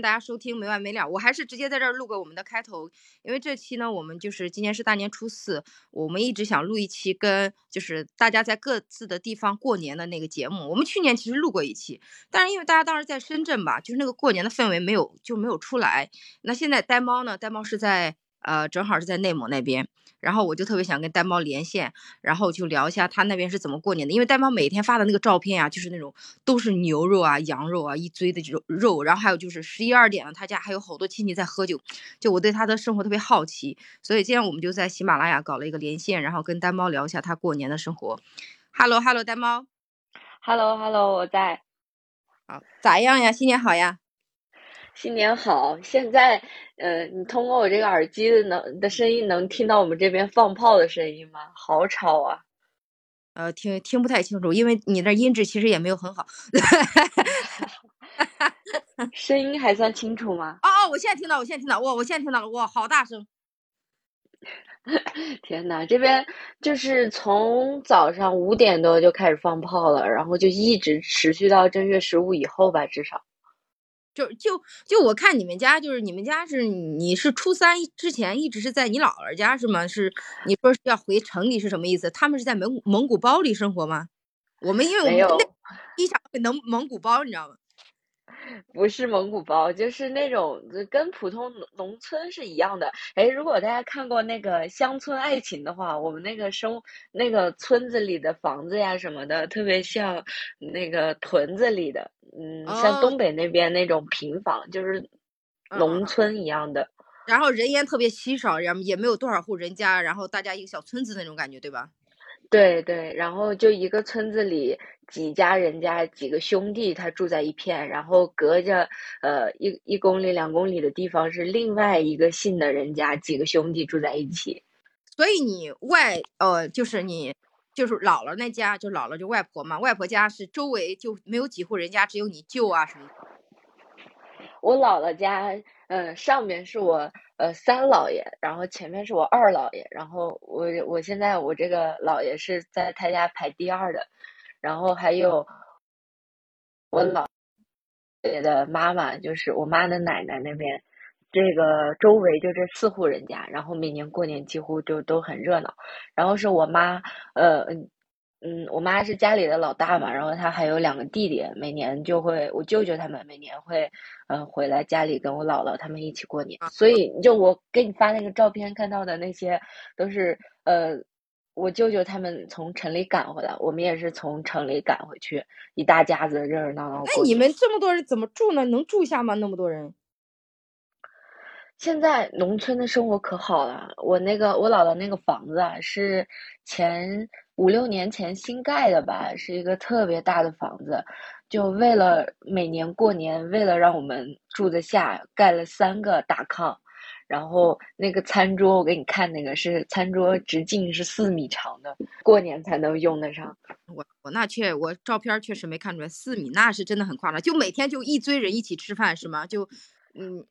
大家收听没完没了。我还是直接在这儿录个我们的开头，因为这期呢，我们就是今年是大年初四，我们一直想录一期跟就是大家在各自的地方过年的那个节目。我们去年其实录过一期，但是因为大家当时在深圳吧，就是那个过年的氛围没有就没有出来。那现在呆猫呢？呆猫是在呃，正好是在内蒙那边。然后我就特别想跟呆猫连线，然后就聊一下他那边是怎么过年的。因为呆猫每天发的那个照片啊，就是那种都是牛肉啊、羊肉啊一堆的这种肉，然后还有就是十一二点了，他家还有好多亲戚在喝酒，就我对他的生活特别好奇，所以今天我们就在喜马拉雅搞了一个连线，然后跟呆猫聊一下他过年的生活。Hello，Hello，呆猫。Hello，Hello，我在。好，咋样呀？新年好呀！新年好！现在，呃，你通过我这个耳机的能的声音，能听到我们这边放炮的声音吗？好吵啊！呃，听听不太清楚，因为你那音质其实也没有很好。声音还算清楚吗？哦哦，我现在听到，我现在听到，哇，我现在听到了，哇，好大声！天呐，这边就是从早上五点多就开始放炮了，然后就一直持续到正月十五以后吧，至少。就就就我看你们家，就是你们家是你是初三之前一直是在你姥姥家是吗？是你说是要回城里是什么意思？他们是在蒙蒙古包里生活吗？我们因为我们那一想能蒙古包，你知道吗？不是蒙古包，就是那种跟普通农村是一样的。哎，如果大家看过那个《乡村爱情》的话，我们那个生那个村子里的房子呀什么的，特别像那个屯子里的，嗯，像东北那边那种平房，就是农村一样的。然后人烟特别稀少，然后也没有多少户人家，然后大家一个小村子那种感觉，对吧？对对，然后就一个村子里几家人家几个兄弟，他住在一片，然后隔着呃一一公里两公里的地方是另外一个姓的人家，几个兄弟住在一起。所以你外呃就是你就是姥姥那家，就姥姥就外婆嘛，外婆家是周围就没有几户人家，只有你舅啊什么。我姥姥家，嗯，上面是我呃三姥爷，然后前面是我二姥爷，然后我我现在我这个姥爷是在他家排第二的，然后还有我姥爷的妈妈，就是我妈的奶奶那边，这个周围就这四户人家，然后每年过年几乎就都很热闹，然后是我妈，呃。嗯，我妈是家里的老大嘛，然后她还有两个弟弟，每年就会我舅舅他们每年会，嗯，回来家里跟我姥姥他们一起过年。所以就我给你发那个照片看到的那些，都是呃，我舅舅他们从城里赶回来，我们也是从城里赶回去，一大家子热热闹闹。那你们这么多人怎么住呢？能住下吗？那么多人？现在农村的生活可好了，我那个我姥姥那个房子啊，是前。五六年前新盖的吧，是一个特别大的房子，就为了每年过年，为了让我们住得下，盖了三个大炕，然后那个餐桌，我给你看，那个是餐桌直径是四米长的，过年才能用得上。我我那确我照片确实没看出来四米，那是真的很夸张。就每天就一堆人一起吃饭是吗？就嗯，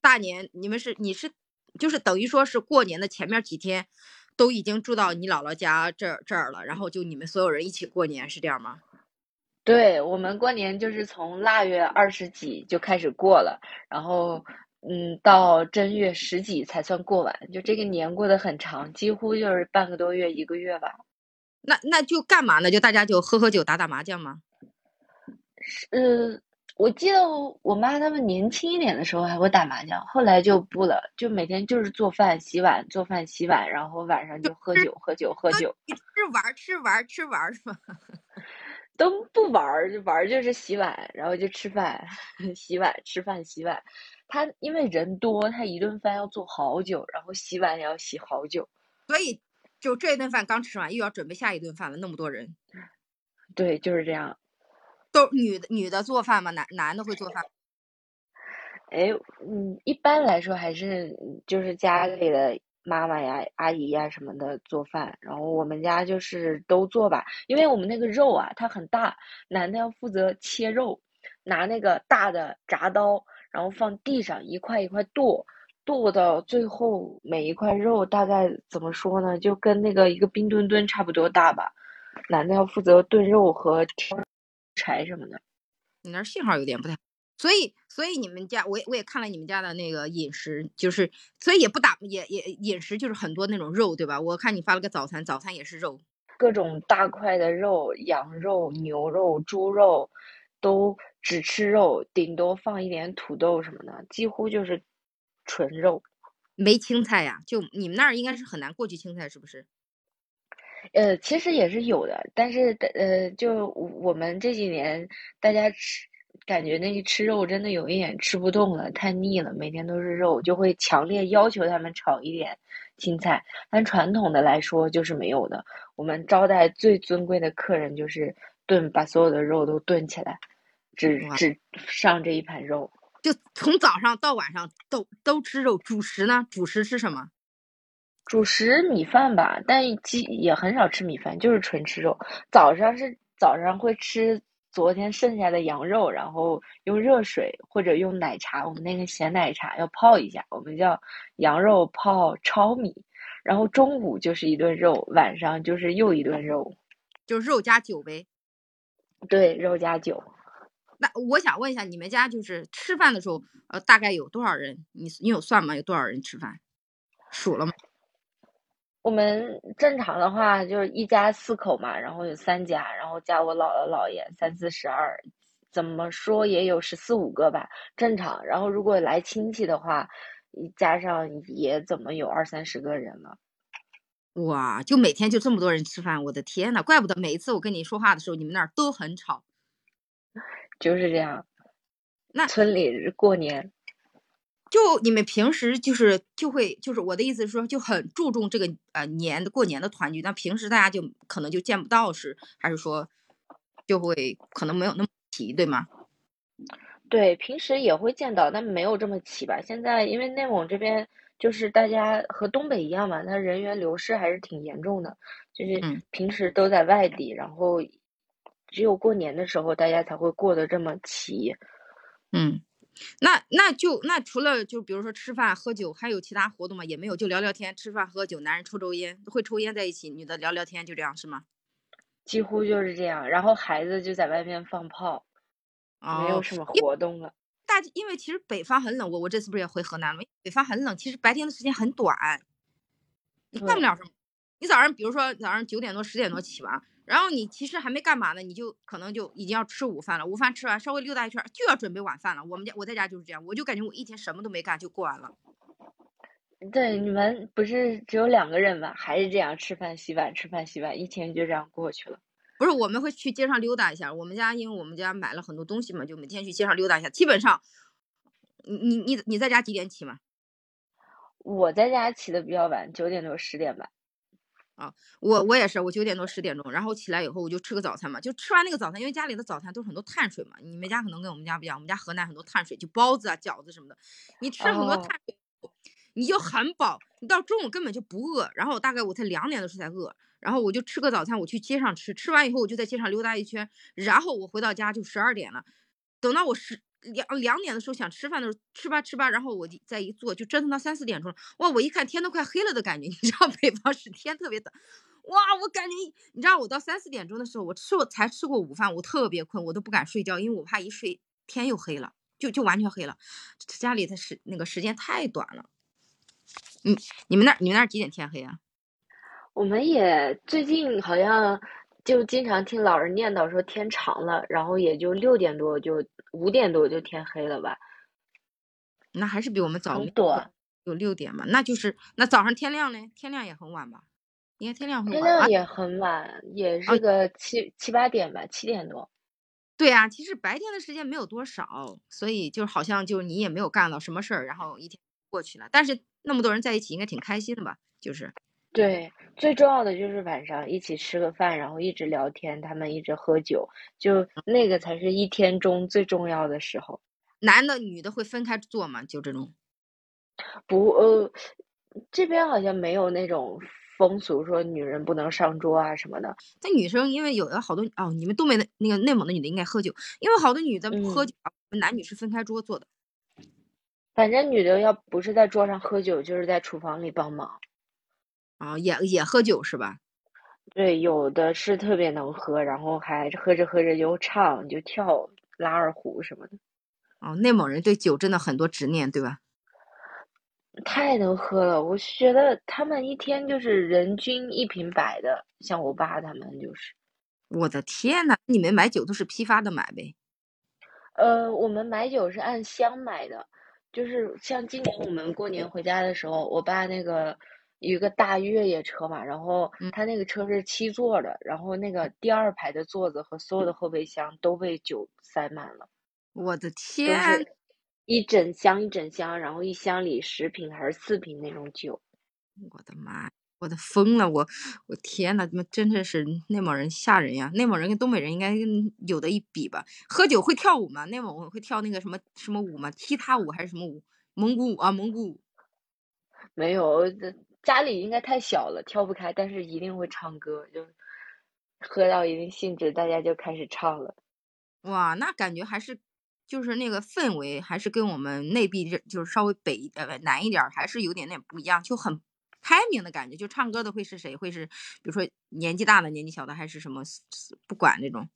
大年你们是你是就是等于说是过年的前面几天。都已经住到你姥姥家这这儿了，然后就你们所有人一起过年是这样吗？对我们过年就是从腊月二十几就开始过了，然后嗯到正月十几才算过完，就这个年过得很长，几乎就是半个多月一个月吧。那那就干嘛呢？就大家就喝喝酒打打麻将吗？是。我记得我妈他们年轻一点的时候还会打麻将，后来就不了，就每天就是做饭、洗碗、做饭、洗碗，然后晚上就喝酒、喝酒、喝酒。吃玩吃玩吃玩是吗？都不玩，就玩就是洗碗，然后就吃饭、洗碗、吃饭、洗碗。他因为人多，他一顿饭要做好久，然后洗碗也要洗好久，所以就这一顿饭刚吃完，又要准备下一顿饭了。那么多人，对，就是这样。都女的女的做饭吗？男男的会做饭？哎，嗯，一般来说还是就是家里的妈妈呀、阿姨呀什么的做饭，然后我们家就是都做吧，因为我们那个肉啊它很大，男的要负责切肉，拿那个大的铡刀，然后放地上一块一块剁，剁到最后每一块肉大概怎么说呢？就跟那个一个冰墩墩差不多大吧，男的要负责炖肉和挑。柴什么的，你那信号有点不太。所以，所以你们家，我也我也看了你们家的那个饮食，就是所以也不打，也也饮食就是很多那种肉，对吧？我看你发了个早餐，早餐也是肉，各种大块的肉，羊肉、牛肉、猪肉，都只吃肉，顶多放一点土豆什么的，几乎就是纯肉。没青菜呀？就你们那儿应该是很难过去青菜，是不是？呃，其实也是有的，但是呃，就我们这几年大家吃。感觉那个吃肉真的有一点吃不动了，太腻了，每天都是肉，就会强烈要求他们炒一点青菜。但传统的来说就是没有的。我们招待最尊贵的客人就是炖，把所有的肉都炖起来，只只上这一盘肉，就从早上到晚上都都吃肉。主食呢？主食吃什么？主食米饭吧，但鸡也很少吃米饭，就是纯吃肉。早上是早上会吃。昨天剩下的羊肉，然后用热水或者用奶茶，我们那个咸奶茶要泡一下，我们叫羊肉泡糙米。然后中午就是一顿肉，晚上就是又一顿肉，就肉加酒呗。对，肉加酒。那我想问一下，你们家就是吃饭的时候，呃，大概有多少人？你你有算吗？有多少人吃饭？数了吗？我们正常的话就是一家四口嘛，然后有三家，然后加我姥姥姥爷三四十二，怎么说也有十四五个吧，正常。然后如果来亲戚的话，加上也怎么有二三十个人了。哇，就每天就这么多人吃饭，我的天呐，怪不得每一次我跟你说话的时候，你们那儿都很吵。就是这样。那村里过年。就你们平时就是就会就是我的意思是说就很注重这个呃年的过年的团聚，那平时大家就可能就见不到是还是说就会可能没有那么齐对吗？对，平时也会见到，但没有这么齐吧。现在因为内蒙这边就是大家和东北一样嘛，它人员流失还是挺严重的，就是平时都在外地，然后只有过年的时候大家才会过得这么齐。嗯。那那就那除了就比如说吃饭喝酒，还有其他活动吗？也没有，就聊聊天，吃饭喝酒，男人抽抽烟，会抽烟在一起，女的聊聊天，就这样是吗？几乎就是这样，然后孩子就在外面放炮，没有什么活动了。大因为其实北方很冷，我我这次不是也回河南了吗？北方很冷，其实白天的时间很短，你干不了什么。你早上比如说早上九点多十点多起吧。然后你其实还没干嘛呢，你就可能就已经要吃午饭了。午饭吃完，稍微溜达一圈，就要准备晚饭了。我们家我在家就是这样，我就感觉我一天什么都没干就过完了。对，你们不是只有两个人吗？还是这样吃饭洗碗吃饭洗碗，一天就这样过去了。不是，我们会去街上溜达一下。我们家因为我们家买了很多东西嘛，就每天去街上溜达一下。基本上，你你你你在家几点起嘛？我在家起的比较晚，九点多十点吧。啊，我我也是，我九点多十点钟，然后起来以后我就吃个早餐嘛，就吃完那个早餐，因为家里的早餐都是很多碳水嘛，你们家可能跟我们家不一样，我们家河南很多碳水，就包子啊、饺子什么的，你吃很多碳水，你就很饱，你到中午根本就不饿，然后我大概我才两点的时候才饿，然后我就吃个早餐，我去街上吃，吃完以后我就在街上溜达一圈，然后我回到家就十二点了，等到我十。两两点的时候想吃饭的时候吃吧吃吧，然后我就再一坐就折腾到三四点钟。哇，我一看天都快黑了的感觉，你知道北方是天特别的。哇，我感觉你知道我到三四点钟的时候，我吃我才吃过午饭，我特别困，我都不敢睡觉，因为我怕一睡天又黑了，就就完全黑了。家里的时那个时间太短了。你你们那你们那几点天黑啊？我们也最近好像。就经常听老人念叨说天长了，然后也就六点多就五点多就天黑了吧？那还是比我们早有六点嘛？那就是那早上天亮呢？天亮也很晚吧？应该天亮很晚。天亮也很晚，也是个七七八点吧，七点多。对啊，其实白天的时间没有多少，所以就好像就你也没有干到什么事儿，然后一天过去了。但是那么多人在一起，应该挺开心的吧？就是。对，最重要的就是晚上一起吃个饭，然后一直聊天，他们一直喝酒，就那个才是一天中最重要的时候。男的、女的会分开坐吗？就这种？不，呃，这边好像没有那种风俗，说女人不能上桌啊什么的。那女生因为有的好多哦，你们东北的那个内蒙的女的应该喝酒，因为好多女的不喝酒，男女是分开桌坐的。反正女的要不是在桌上喝酒，就是在厨房里帮忙。啊，也也喝酒是吧？对，有的是特别能喝，然后还喝着喝着就唱就跳拉二胡什么的。哦，内蒙人对酒真的很多执念，对吧？太能喝了，我觉得他们一天就是人均一瓶白的，像我爸他们就是。我的天呐，你们买酒都是批发的买呗？呃，我们买酒是按箱买的，就是像今年我们过年回家的时候，我爸那个有一个大越野车嘛，然后嗯他那个车是七座的，然后那个第二排的座子和所有的后备箱都被酒塞满了，我的都天，是一整箱一整箱，然后一箱里十瓶还是四瓶那种酒。我的妈！我的疯了，我我天呐，他妈真的是内蒙人吓人呀！内蒙人跟东北人应该有的一比吧？喝酒会跳舞吗？内蒙会跳那个什么什么舞吗？踢踏舞还是什么舞？蒙古舞啊，蒙古舞。没有，这家里应该太小了，跳不开，但是一定会唱歌，就喝到一定兴致，大家就开始唱了。哇，那感觉还是就是那个氛围，还是跟我们内地这就是稍微北呃南一点儿，还是有点点不一样，就很开明的感觉。就唱歌的会是谁？会是比如说年纪大的、年纪小的，还是什么？不管这种。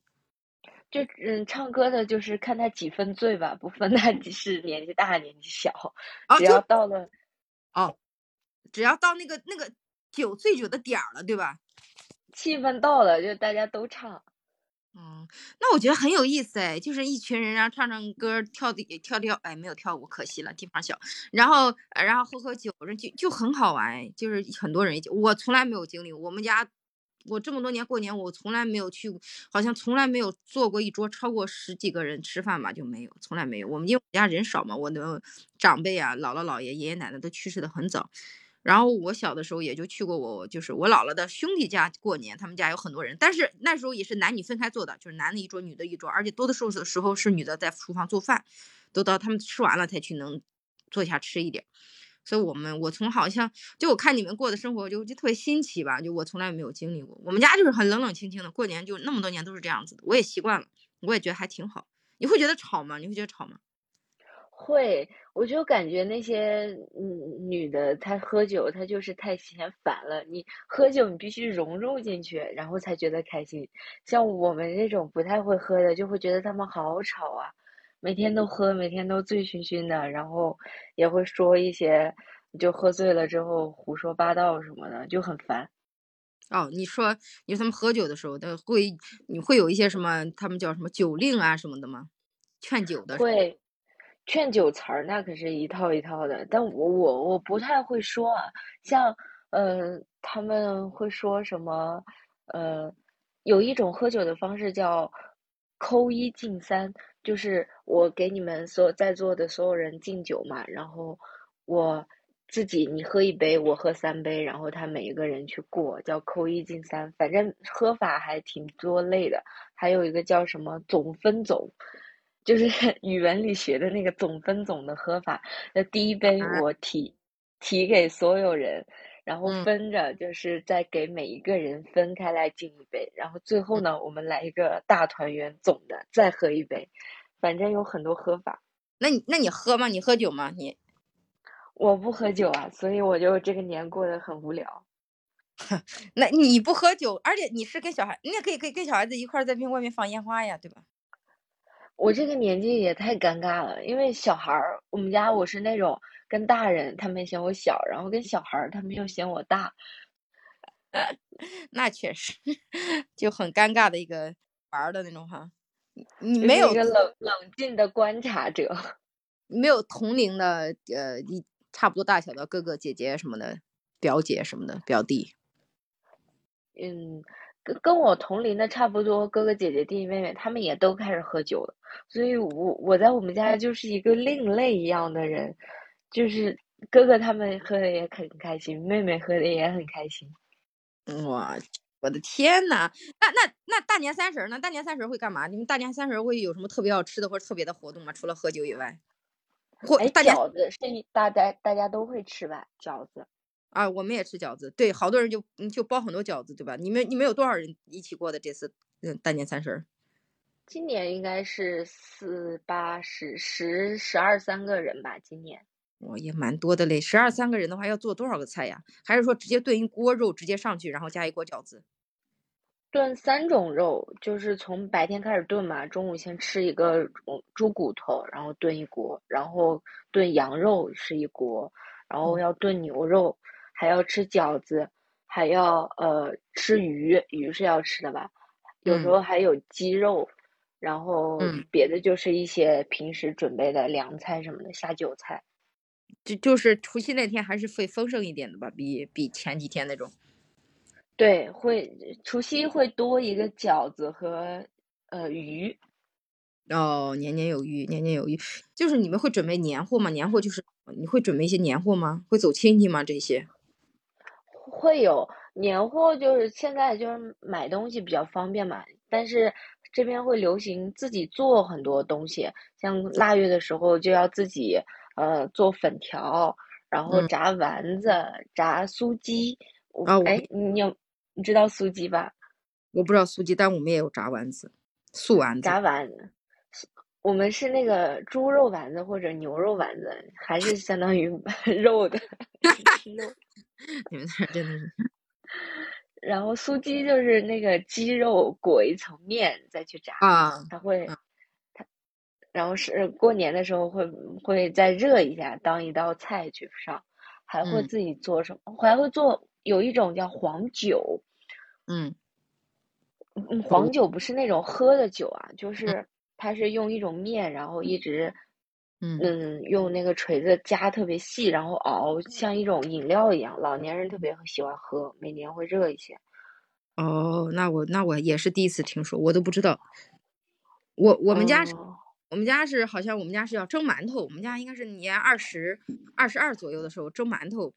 就嗯，唱歌的就是看他几分醉吧，不分他是年纪大年纪小，哦，只要就到了哦，只要到那个那个酒醉酒的点儿了，对吧？气氛到了，就大家都唱。嗯，那我觉得很有意思哎，就是一群人然后唱唱歌，跳的跳跳，哎，没有跳舞，可惜了，地方小。然后呃然后喝喝酒，就就很好玩哎，就是很多人一起。我从来没有经历，我们家我这么多年过年，我从来没有去，好像从来没有坐过一桌超过十几个人吃饭吧，就没有，从来没有。我们因为我家人少嘛，我的长辈啊、姥姥姥爷、爷爷奶奶都去世的很早。然后我小的时候也就去过我就是我姥姥的兄弟家过年，他们家有很多人，但是那时候也是男女分开坐的，就是男的一桌，女的一桌，而且多的时候的时候是女的在厨房做饭，都到他们吃完了才去能坐下吃一点。所以我们我从好像就我看你们过的生活就就特别新奇吧，就我从来没有经历过。我们家就是很冷冷清清的，过年就那么多年都是这样子的，我也习惯了，我也觉得还挺好。你会觉得吵吗？你会觉得吵吗？会，我就感觉那些嗯女的，她喝酒，她就是太嫌烦了。你喝酒，你必须融入进去，然后才觉得开心。像我们这种不太会喝的，就会觉得他们好吵啊，每天都喝，每天都醉醺醺的，然后也会说一些，就喝醉了之后胡说八道什么的，就很烦。哦，你说你说他们喝酒的时候，他会你会有一些什么，他们叫什么酒令啊什么的吗？劝酒的会劝酒词儿，那可是一套一套的。但我我我不太会说啊，像呃，他们会说什么呃，有一种喝酒的方式叫扣一敬三，就是我给你们所有在座的所有人敬酒嘛，然后我自己你喝一杯，我喝三杯，然后他每一个人去过，叫扣一敬三。反正喝法还挺多类的，还有一个叫什么总分总。就是 语文里学的那个总分总的喝法，那第一杯啊我提提给所有人，然后嗯分着就是再给每一个人分开来敬一杯，然后最后呢，我们来一个大团圆总的再喝一杯，反正有很多喝法。那你那你喝吗？你喝酒吗？你我不喝酒啊，所以我就这个年过得很无聊。那你不喝酒，而且你是跟小孩，你也可以可以跟小孩子一块儿在外面放烟花呀，对吧？我这个年纪也太尴尬了，因为小孩儿，我们家我是那种跟大人他们嫌我小，然后跟小孩儿他们又嫌我大。那确实就很尴尬的一个玩儿的那种哈。你没有一个冷冷静的观察者。你没有同龄的呃一差不多大小的哥哥姐姐什么的，表姐什么的，表弟。嗯，跟跟我同龄的差不多，哥哥姐姐、弟弟妹妹，他们也都开始喝酒了，所以我我在我们家就是一个另类一样的人，就是哥哥他们喝的也很开心，妹妹喝的也很开心。哇，我的天呐！那那那大年三十儿呢？大年三十儿会干嘛？你们大年三十儿会有什么特别好吃的或者特别的活动吗？除了喝酒以外，或哎，大饺子是一大家大家都会吃吧？饺子，啊，我们也吃饺子，对，好多人就嗯就包很多饺子，对吧？你们你们有多少人一起过的这次嗯大年三十儿？今年应该是四八十十十二三个人吧？今年我也蛮多的嘞，十二三个人的话要做多少个菜呀？还是说直接炖一锅肉直接上去，然后加一锅饺子？炖三种肉，就是从白天开始炖嘛，中午先吃一个猪骨头，然后炖一锅，然后炖羊肉是一锅，然后要炖牛肉，还要吃饺子，还要呃吃鱼，鱼是要吃的吧？有时候还有鸡肉，然后别的就是一些平时准备的凉菜什么的，下酒菜。就就是除夕那天还是会丰盛一点的吧，比比前几天那种。对，会除夕会多一个饺子和呃鱼。哦，年年有余，年年有余。就是你们会准备年货吗？年货就是你会准备一些年货吗？会走亲戚吗？这些会有年货，就是现在就是买东西比较方便嘛。但是这边会流行自己做很多东西，像腊月的时候就要自己呃做粉条，然后炸丸子、炸酥鸡。啊，哎，你有？你知道酥鸡吧？我不知道酥鸡，但我们也有炸丸子、素丸子。炸丸子，我们是那个猪肉丸子或者牛肉丸子，还是相当于 肉的。你们那真的是。然后酥鸡就是那个鸡肉裹一层面再去炸啊，它会它，然后是过年的时候会会再热一下，当一道菜去上，还会自己做什么？还会做。有一种叫黄酒，嗯，嗯，黄酒不是那种喝的酒啊，就是它是用一种面，然后一直，嗯，用那个锤子夹特别细，然后熬，像一种饮料一样。老年人特别喜欢喝，每年会热一些。哦，那我那我也是第一次听说，我都不知道。我我们家是，我们家是好像我们家是要蒸馒头，我们家应该是年二十二十二左右的时候蒸馒头，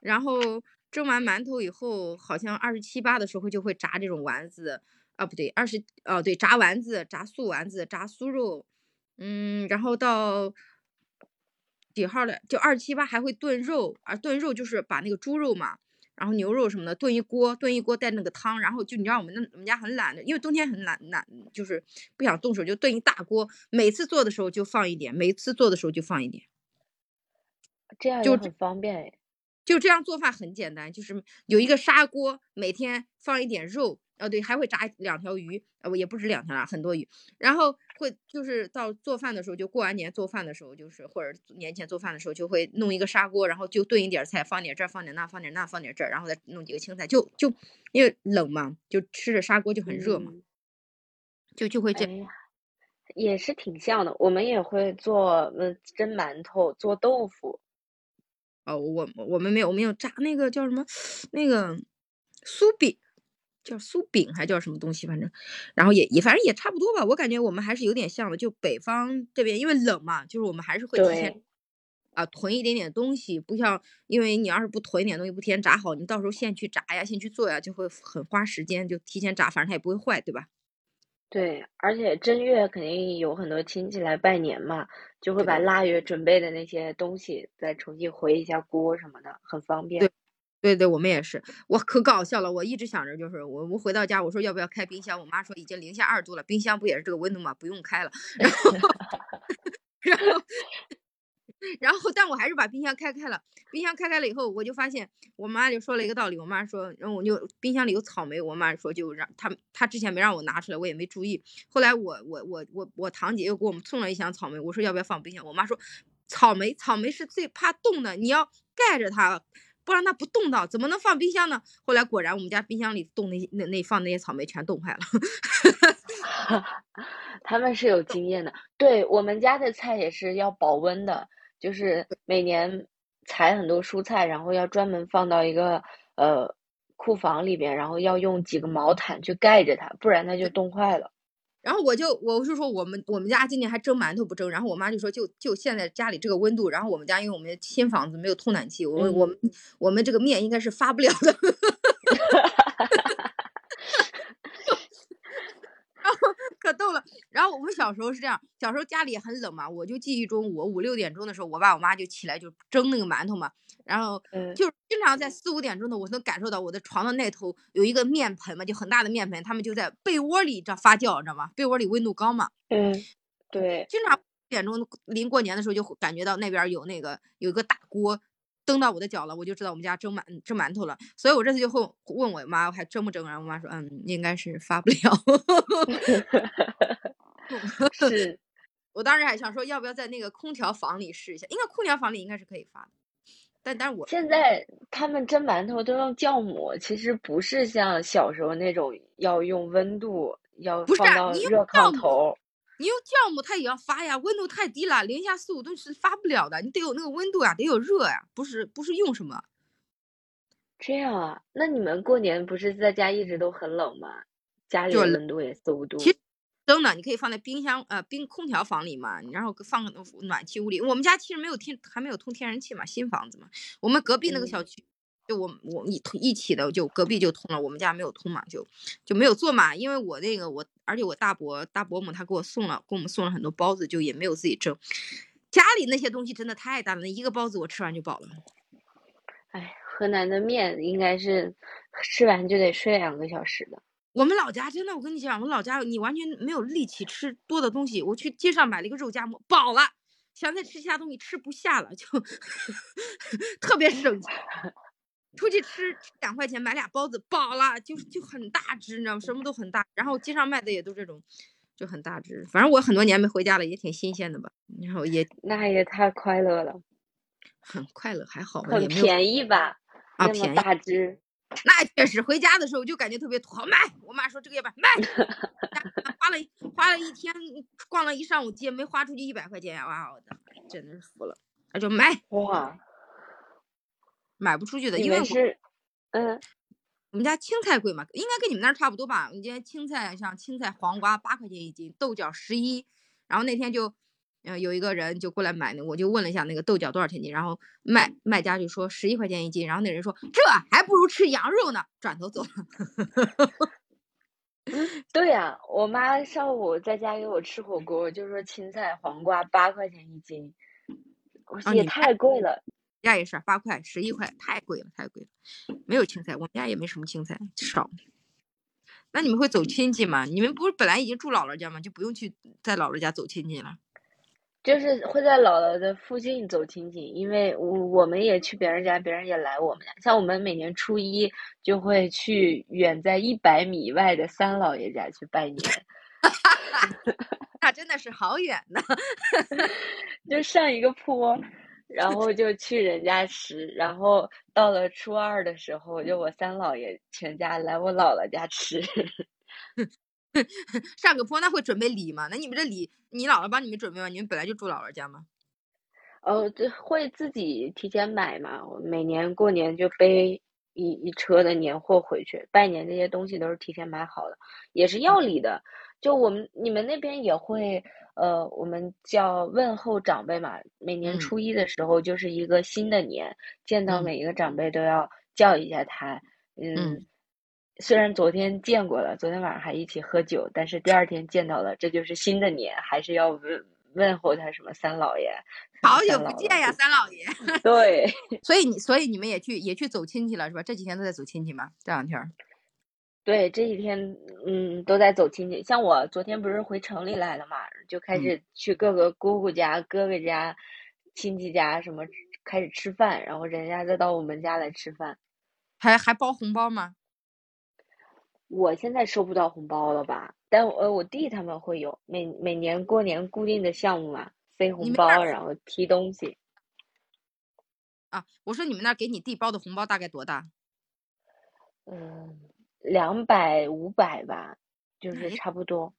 然后。蒸完馒头以后，好像二十七八的时候就会炸这种丸子啊，不对，二十哦对，炸丸子、炸素丸子、炸酥肉，嗯，然后到几号了？就二十七八还会炖肉啊，炖肉就是把那个猪肉嘛，然后牛肉什么的炖一锅，炖一锅带那个汤，然后就你知道我们那我们家很懒的，因为冬天很懒懒，就是不想动手，就炖一大锅，每次做的时候就放一点，每次做的时候就放一点，这样就很方便就这样做饭很简单，就是有一个砂锅，每天放一点肉，哦对，还会炸两条鱼，呃不也不止两条啊，很多鱼。然后会就是到做饭的时候，就过完年做饭的时候，就是或者年前做饭的时候，就会弄一个砂锅，然后就炖一点菜，放点这儿，放点那，放点那，放点这儿，然后再弄几个青菜，就就因为冷嘛，就吃着砂锅就很热嘛，就就会这样，也是挺像的。我们也会做，嗯，蒸馒头，做豆腐。哦，我我们没有，我们有炸那个叫什么，那个酥饼，叫酥饼还叫什么东西，反正，然后也也反正也差不多吧。我感觉我们还是有点像的，就北方这边因为冷嘛，就是我们还是会提前啊囤一点点东西，不像因为你要是不囤一点东西，不提前炸好，你到时候现去炸呀，现去做呀，就会很花时间。就提前炸，反正它也不会坏，对吧？对，而且正月肯定有很多亲戚来拜年嘛，就会把腊月准备的那些东西再重新回一下锅什么的，很方便。对，对对，我们也是。我可搞笑了，我一直想着就是我我回到家，我说要不要开冰箱？我妈说已经零下二度了，冰箱不也是这个温度吗？不用开了。然后，然后。然后，但我还是把冰箱开开了。冰箱开开了以后，我就发现我妈就说了一个道理。我妈说，然后我就冰箱里有草莓。我妈说就让她，她之前没让我拿出来，我也没注意。后来我我我我我堂姐又给我们送了一箱草莓。我说要不要放冰箱？我妈说，草莓草莓是最怕冻的，你要盖着它，不让它不冻到，怎么能放冰箱呢？后来果然，我们家冰箱里冻那那那放那些草莓全冻坏了。他们是有经验的，对我们家的菜也是要保温的。就是每年采很多蔬菜，然后要专门放到一个呃库房里边，然后要用几个毛毯去盖着它，不然它就冻坏了。然后我就我是说我们我们家今年还蒸馒头不蒸，然后我妈就说就就现在家里这个温度，然后我们家因为我们新房子没有通暖气，我们我们我们这个面应该是发不了的。可逗了，然后我们小时候是这样，小时候家里也很冷嘛，我就记忆中我五六点钟的时候，我爸我妈就起来就蒸那个馒头嘛，然后就是经常在四五点钟的，我能感受到我的床的那头有一个面盆嘛，就很大的面盆，他们就在被窝里这发酵，你知道吗？被窝里温度高嘛。嗯，对。经常五点钟临过年的时候就感觉到那边有那个有一个大锅蹬到我的脚了，我就知道我们家蒸馒蒸馒头了。所以我这次就会问我妈，我还蒸不蒸？然后我妈说，嗯，应该是发不了。是 我当时还想说，要不要在那个空调房里试一下？应该空调房里应该是可以发的。但但是我现在他们蒸馒头都用酵母，其实不是像小时候那种要用温度，要放到你热炕头。你用酵母它也要发呀，温度太低了，零下四五度是发不了的。你得有那个温度呀，得有热呀，不是不是用什么。这样啊？那你们过年不是在家一直都很冷吗？家里温度也四五度。其实蒸的，你可以放在冰箱呃冰空调房里嘛，然后放个暖气屋里。我们家其实没有天还没有通天然气嘛，新房子嘛。我们隔壁那个小嗯区，就我我一一起的，就隔壁就通了，我们家没有通嘛，就就没有做嘛。因为我那个我，而且我大伯大伯母他给我送了，给我们送了很多包子，就也没有自己蒸。家里那些东西真的太大了，那一个包子我吃完就饱了。哎，河南的面应该是吃完就得睡两个小时的。我们老家真的，我跟你讲，我们老家你完全没有力气吃多的东西。我去街上买了一个肉夹馍，饱了，想再吃其他东西吃不下了，就 特别省钱。出去吃吃两块钱买俩包子，饱了，就就很大只，你知道吗？什么都很大。然后街上卖的也都这种，就很大只。反正我很多年没回家了，也挺新鲜的吧。然后也 那也太快乐了，很快乐，还好吧，很也便宜吧？啊便宜大只，那确实，回家的时候就感觉特别土豪，卖。我妈说这个要不要卖，花了花了一天，逛了一上午街，没花出去一百块钱呀！哇，我的，真的是服了。那就买，哇！买不出去的，因为我是，嗯，我们家青菜贵嘛，应该跟你们那儿差不多吧？我们家青菜像青菜、黄瓜八块钱一斤，豆角十一。然后那天就，呃，有一个人就过来买那，我就问了一下那个豆角多少钱斤，然后卖卖家就说十一块钱一斤，然后那人说这还不如吃羊肉呢，转头走了。对呀、我妈上午在家给我吃火锅，就说青菜、黄瓜八块钱一斤，我说也太贵了。家也是八块、十一块，太贵了，太贵了。没有青菜，我们家也没什么青菜，少。那你们会走亲戚吗？你们不是本来已经住姥姥家吗？就不用去在姥姥家走亲戚了。就是会在姥姥的附近走亲戚，因为我我们也去别人家，别人也来我们家。像我们每年初一就会去远在一百米外的三姥爷家去拜年 那真的是好远呢。就上一个坡，然后就去人家吃，然后到了初二的时候，就我三姥爷全家来我姥姥家吃。上个坡那会准备礼吗？那你们这礼，你姥姥帮你们准备吗？你们本来就住姥姥家吗？哦，这会自己提前买嘛？我每年过年就背一一车的年货回去，拜年这些东西都是提前买好的，也是要礼的。就我们你们那边也会，呃，我们叫问候长辈嘛。每年嗯初一的时候就是一个新的年，见到嗯每一个长辈都要叫一下他。嗯嗯，虽然昨天见过了，昨天晚上还一起喝酒，但是第二天见到了，这就是新的年，还是要问问候他什么三老爷。好久不见呀，三老爷。对。所以你，所以你们也去也去走亲戚了是吧？这几天都在走亲戚吗？这两天儿。对，这几天嗯都在走亲戚。像我昨天不是回城里来了嘛，就开嗯始去各个姑姑家、哥哥家、亲戚家什么开始吃饭，然后人家再到我们家来吃饭。还还包红包吗？我现在收不到红包了吧？但我呃我弟他们会有，每每年过年固定的项目嘛，塞红包，然后提东西。啊，我说你们那给你弟包的红包大概多大？嗯，两百五百吧，就是差不多。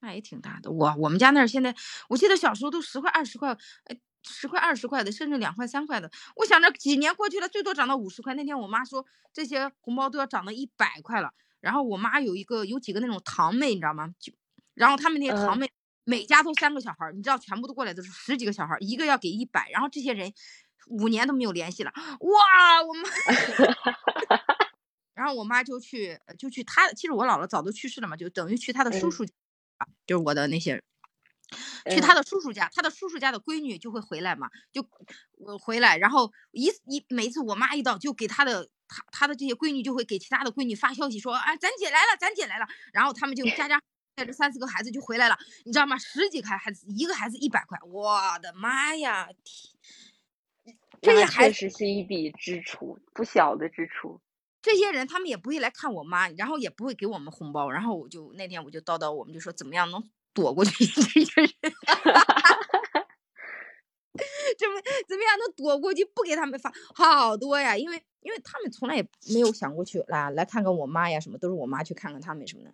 那也挺大的。我我们家那儿现在，我记得小时候都十块二十块，哎，十块二十块的，甚至两块三块的。我想着几年过去了，最多涨到五十块。那天我妈说这些红包都要涨到一百块了。然后我妈有一个有几个那种堂妹，你知道吗？就然后他们那些堂嗯妹、每家都三个小孩儿，你知道全部都过来都是十几个小孩儿，一个要给一百，然后这些人五年都没有联系了。哇，我妈。然后我妈就去就去她，其实我姥姥早都去世了嘛，就等于去她的叔嗯叔家，就是我的那些去嗯他的叔叔家，他的叔叔家的闺女就会回来嘛，就我回来，然后一一每一次我妈一到，就给她的她她的这些闺女就会给其他的闺女发消息说，啊，咱姐来了，咱姐来了，然后他们就家家带着三四个孩子就回来了，你知道吗？十几个孩子，一个孩子一百块，我的妈呀！天这些孩确实是一笔支出，不小的支出。这些人他们也不会来看我妈，然后也不会给我们红包，然后我就那天我就叨叨，我们就说怎么样能躲过去这些人。怎么怎么样能躲过去不给他们发好多呀？因为因为他们从来也没有想过去来来看看我妈呀，什么都是我妈去看看他们什么的，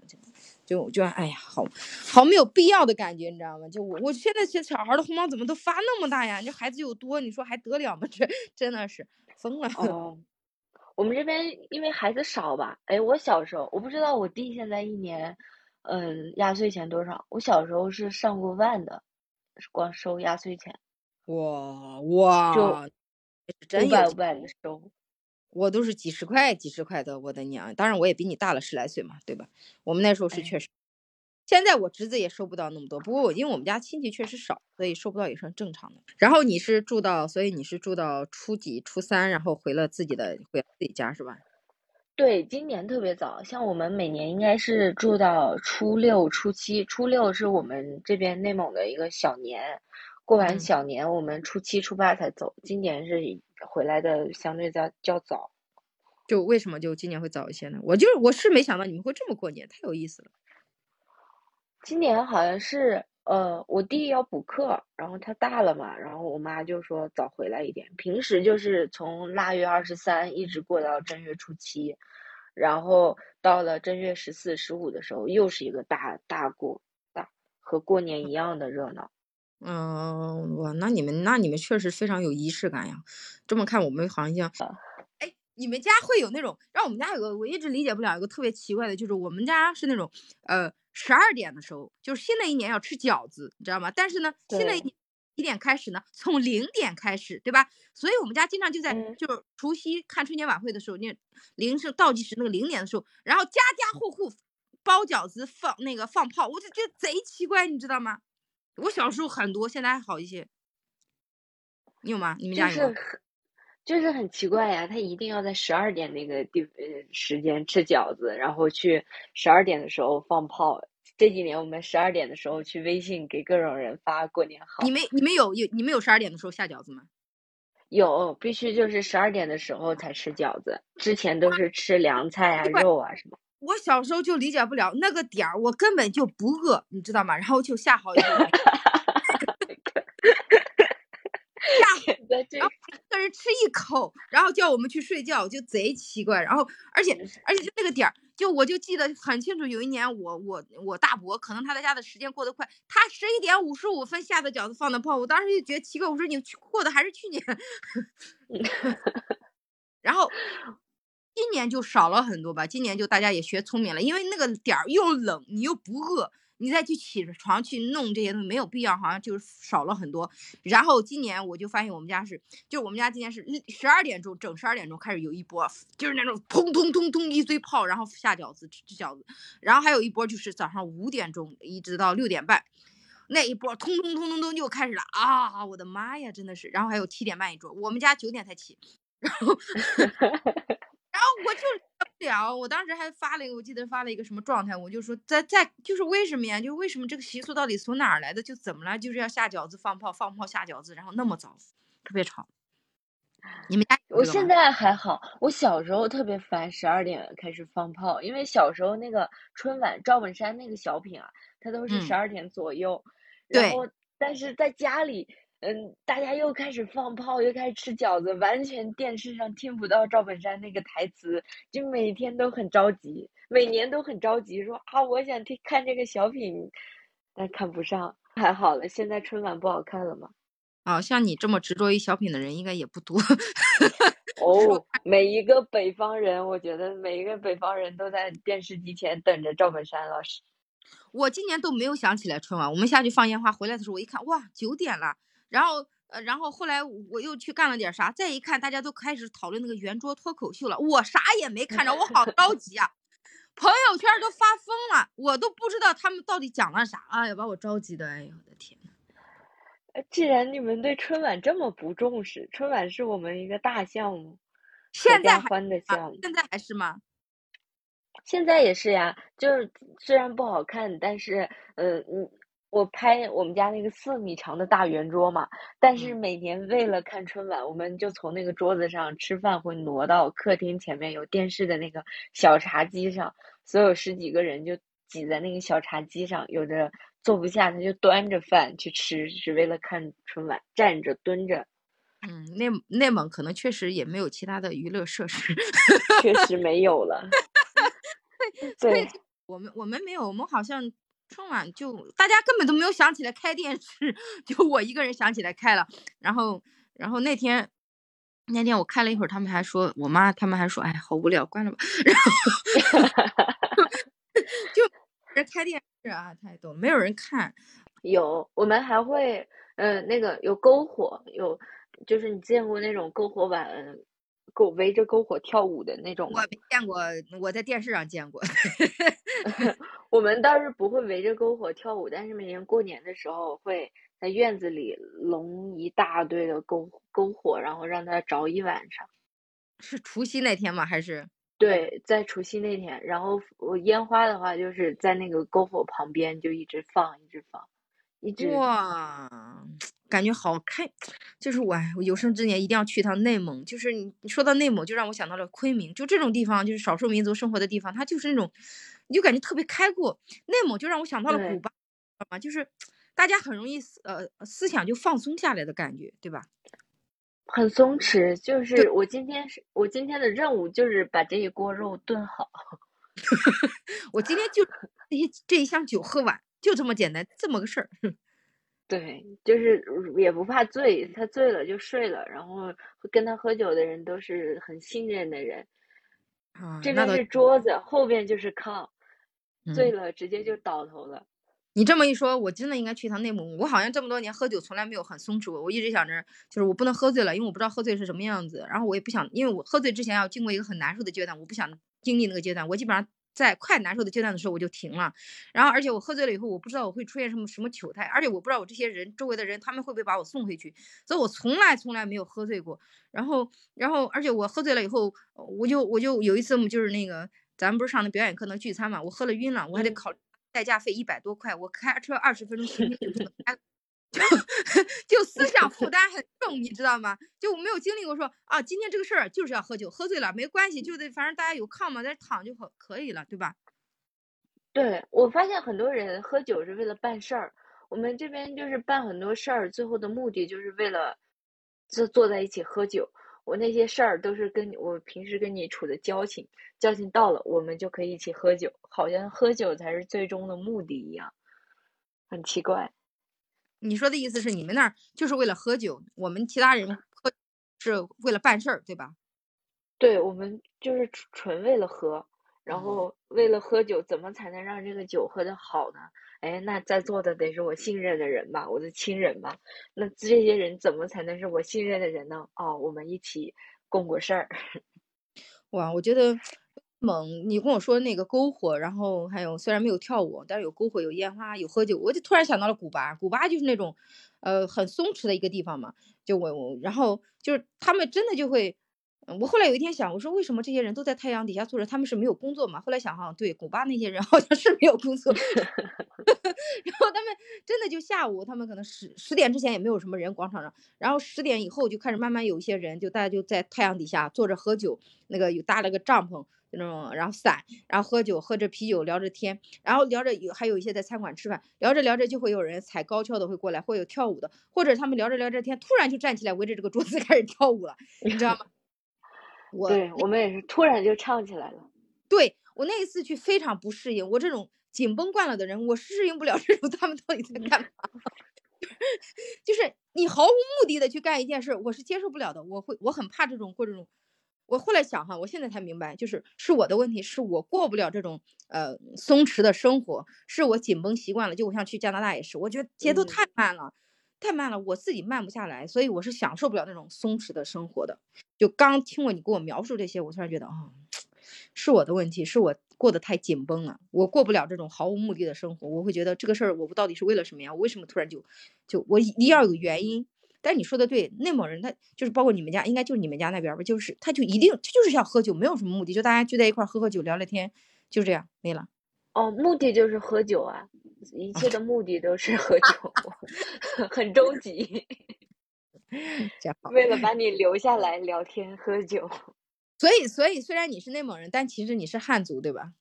就就哎呀，好好没有必要的感觉，你知道吗？就我我现在这小孩的红包怎么都发那么大呀？这孩子又多，你说还得了吗？这真的是疯了。我们这边因为孩子少吧？哎，我小时候我不知道我弟现在一年，嗯，压岁钱多少？我小时候是上过万的，光收压岁钱。哇哇，就五百五百的收，我都是几十块几十块的，我的娘！当然我也比你大了十来岁嘛，对吧？我们那时候是确实，现在我侄子也收不到那么多。不过我因为我们家亲戚确实少，所以收不到也是很正常的。然后你是住到，所以你是住到初几初三，然后回了自己的回自己家是吧？对，今年特别早，像我们每年应该是住到初六初七，初六是我们这边内蒙的一个小年。过完小年，我们初七、初八才走。今年是回来的，相对较较早。就为什么就今年会早一些呢？我就我是没想到你们会这么过年，太有意思了。今年好像是呃，我弟要补课，然后他大了嘛，然后我妈就说早回来一点。平时就是从腊月二十三一直过到正月初七，然后到了正月十四、十五的时候，又是一个大大过大和过年一样的热闹。嗯，哇，那你们那你们确实非常有仪式感呀。这么看，我们好像，哎，你们家会有那种，让我们家有个我一直理解不了一个特别奇怪的，就是我们家是那种，呃，十二点的时候，就是新的一年要吃饺子，你知道吗？但是呢，新的一年几点开始呢？从零点开始，对吧？所以我们家经常就在就是除夕看春节晚会的时候，那零是倒计时那个零点的时候，然后家家户户包饺子放那个放炮，我就觉得贼奇怪，你知道吗？我小时候很多，现在还好一些。你有吗？你们家有？就是很，就是很奇怪呀，他一定要在十二点那个地呃时间吃饺子，然后去十二点的时候放炮。这几年我们十二点的时候去微信给各种人发过年好。你们你们有有你们有十二点的时候下饺子吗？有，必须就是十二点的时候才吃饺子，之前都是吃凉菜啊、肉啊什么。我小时候就理解不了那个点儿，我根本就不饿，你知道吗？然后就下好以后，下然后一个人吃一口，然后叫我们去睡觉，就贼奇怪。然后而且而且就那个点儿，就我就记得很清楚。有一年我我我大伯可能他在家的时间过得快，他十一点五十五分下的饺子放的炮，我当时就觉得奇怪，我说你过的还是去年，然后。今年就少了很多吧，今年就大家也学聪明了，因为那个点儿又冷，你又不饿，你再去起床去弄这些东西没有必要，好像就是少了很多。然后今年我就发现我们家是，就我们家今年是十二点钟整十二点钟开始有一波，就是那种砰砰砰砰一堆炮，然后下饺子吃饺子，然后还有一波就是早上五点钟一直到六点半，那一波通通通通通就开始了啊！我的妈呀，真的是。然后还有七点半一桌，我们家九点才起，然后。然后我就了，我当时还发了一个，我记得发了一个什么状态，我就说在在就是为什么呀？就为什么这个习俗到底从哪儿来的？就怎么了？就是要下饺子放炮，放炮下饺子，然后那么早，特别吵。你们家我现在还好，我小时候特别烦十二点开始放炮，因为小时候那个春晚赵本山那个小品啊，他都是十二点左右，然后但是在家里。嗯，大家又开始放炮，又开始吃饺子，完全电视上听不到赵本山那个台词，就每天都很着急，每年都很着急，说啊，我想听看这个小品，但看不上。还好了，现在春晚不好看了吗？啊，像你这么执着于小品的人应该也不多。哦，每一个北方人，我觉得每一个北方人都在电视机前等着赵本山老师。我今年都没有想起来春晚，我们下去放烟花，回来的时候我一看，哇，九点了。然后，呃，然后后来我又去干了点啥，再一看，大家都开始讨论那个圆桌脱口秀了。我啥也没看着，我好着 急啊！朋友圈都发疯了，我都不知道他们到底讲了啥。哎呀，把我着急的，哎呦，我的天呐！既然你们对春晚这么不重视，春晚是我们一个大项目，现在欢的项目，现在还是吗？现在也是呀，就是虽然不好看，但是，嗯嗯。我拍我们家那个四米长的大圆桌嘛，但是嗯。每年为了看春晚，我们就从那个桌子上吃饭会挪到客厅前面有电视的那个小茶几上，所有十几个人就挤在那个小茶几上，有的坐不下，他就端着饭去吃，只为了看春晚，站着蹲着，嗯，内内蒙可能确实也没有其他的娱乐设施，确实。没有了。对，我们我们没有，我们好像春晚就大家根本都没有想起来开电视，就我一个人想起来开了，然后然后那天那天我开了一会儿，他们还说我妈他们还说哎好无聊，关了吧，然后 就人开电视啊太多，没有人看，有，我们还会，嗯、那个有篝火，有，就是你见过那种篝火晚，篝围着篝火跳舞的那种我？没见过，我在电视上见过，我们倒是不会围着篝火跳舞，但是每年过年的时候会在院子里拢一大堆的篝篝火，然后让它着一晚上。是除夕那天吗？还是？对，在除夕那天，然后我烟花的话，就是在那个篝火旁边就一直放，一直放，一直。哇，感觉好开，就是我哎，我有生之年一定要去一趟内蒙。就是你你说到内蒙，就让我想到了昆明，就这种地方，就是少数民族生活的地方，它就是那种，你就感觉特别开阔。内蒙就让我想到了古巴，知道吗？就是大家很容易思呃思想就放松下来的感觉，对吧？很松弛，就是我今天是我今天的任务就是把这一锅肉炖好。我今天就这一这一箱酒喝完，就这么简单，这么个事儿。对，就是也不怕醉，他醉了就睡了，然后跟他喝酒的人都是很信任的人。啊，这边是桌子，后边就是炕，醉嗯了直接就倒头了。你这么一说，我真的应该去一趟内蒙古。我好像这么多年喝酒从来没有很松弛过，我一直想着就是我不能喝醉了，因为我不知道喝醉是什么样子。然后我也不想，因为我喝醉之前要经过一个很难受的阶段，我不想经历那个阶段。我基本上在快难受的阶段的时候我就停了。然后而且我喝醉了以后，我不知道我会出现什么什么糗态，而且我不知道我这些人周围的人他们会不会把我送回去，所以我从来从来没有喝醉过。然后然后而且我喝醉了以后，我就我就有一次就是那个咱们不是上的表演课能聚餐嘛，我喝了晕了，我还得嗯考虑。代驾费一百多块，我开车二十分钟行就这么开，就 就思想负担很重，你知道吗？就我没有经历过说啊，今天这个事儿就是要喝酒，喝醉了没关系，就得反正大家有炕嘛，在躺就可可以了，对吧？对，我发现很多人喝酒是为了办事儿，我们这边就是办很多事儿，最后的目的就是为了坐坐在一起喝酒。我那些事儿都是跟我平时跟你处的交情，交情到了，我们就可以一起喝酒，好像喝酒才是最终的目的一样，很奇怪。你说的意思是你们那儿就是为了喝酒，我们其他人 喝是为了办事儿，对吧？对，我们就是纯纯为了喝，然嗯后为了喝酒，怎么才能让这个酒喝得好呢？哎，那在座的得是我信任的人吧，我的亲人吧。那这些人怎么才能是我信任的人呢？哦，我们一起共过事儿。哇，我觉得蒙，你跟我说那个篝火，然后还有虽然没有跳舞，但是有篝火、有烟花、有喝酒，我就突然想到了古巴。古巴就是那种，呃，很松弛的一个地方嘛。就我我，然后就是他们真的就会，嗯我后来有一天想，我说为什么这些人都在太阳底下坐着，他们是没有工作嘛？后来想哈，对，古巴那些人好像是没有工作 然后他们真的就下午，他们可能十十点之前也没有什么人广场上，然后十点以后就开始慢慢有一些人，就大家就在太阳底下坐着喝酒，那个有搭了个帐篷。那种，然后散，然后喝酒，喝着啤酒，聊着天，然后聊着有还有一些在餐馆吃饭，聊着聊着就会有人踩高跷的会过来，会有跳舞的，或者他们聊着聊着天，突然就站起来围着这个桌子 开始跳舞了，你知道吗？我对我们也是突然就唱起来了。对我那一次去非常不适应，我这种紧绷惯了的人，我适应不了这种他们到底在干嘛。就是你毫无目的的去干一件事，我是接受不了的。我会，我很怕这种过这种。我后来想哈，我现在才明白，就是是我的问题，是我过不了这种呃松弛的生活，是我紧绷习惯了。就我想去加拿大也是，我觉得节奏嗯太慢了，太慢了，我自己慢不下来，所以我是享受不了那种松弛的生活的。就刚听过你给我描述这些，我突然觉得啊、哦，是我的问题，是我过得太紧绷了，我过不了这种毫无目的的生活。我会觉得这个事儿，我到底是为了什么呀？我为什么突然就就我一定要有原因？但你说的对，内蒙人他就是包括你们家，应该就是你们家那边吧，就是他就一定他就是要喝酒，没有什么目的，就大家聚在一块儿喝喝酒，聊聊天，就这样没了。哦，目的就是喝酒啊，一切的目的都是喝酒，很终极。为了把你留下来聊天喝酒。所以，所以虽然你是内蒙人，但其实你是汉族，对吧？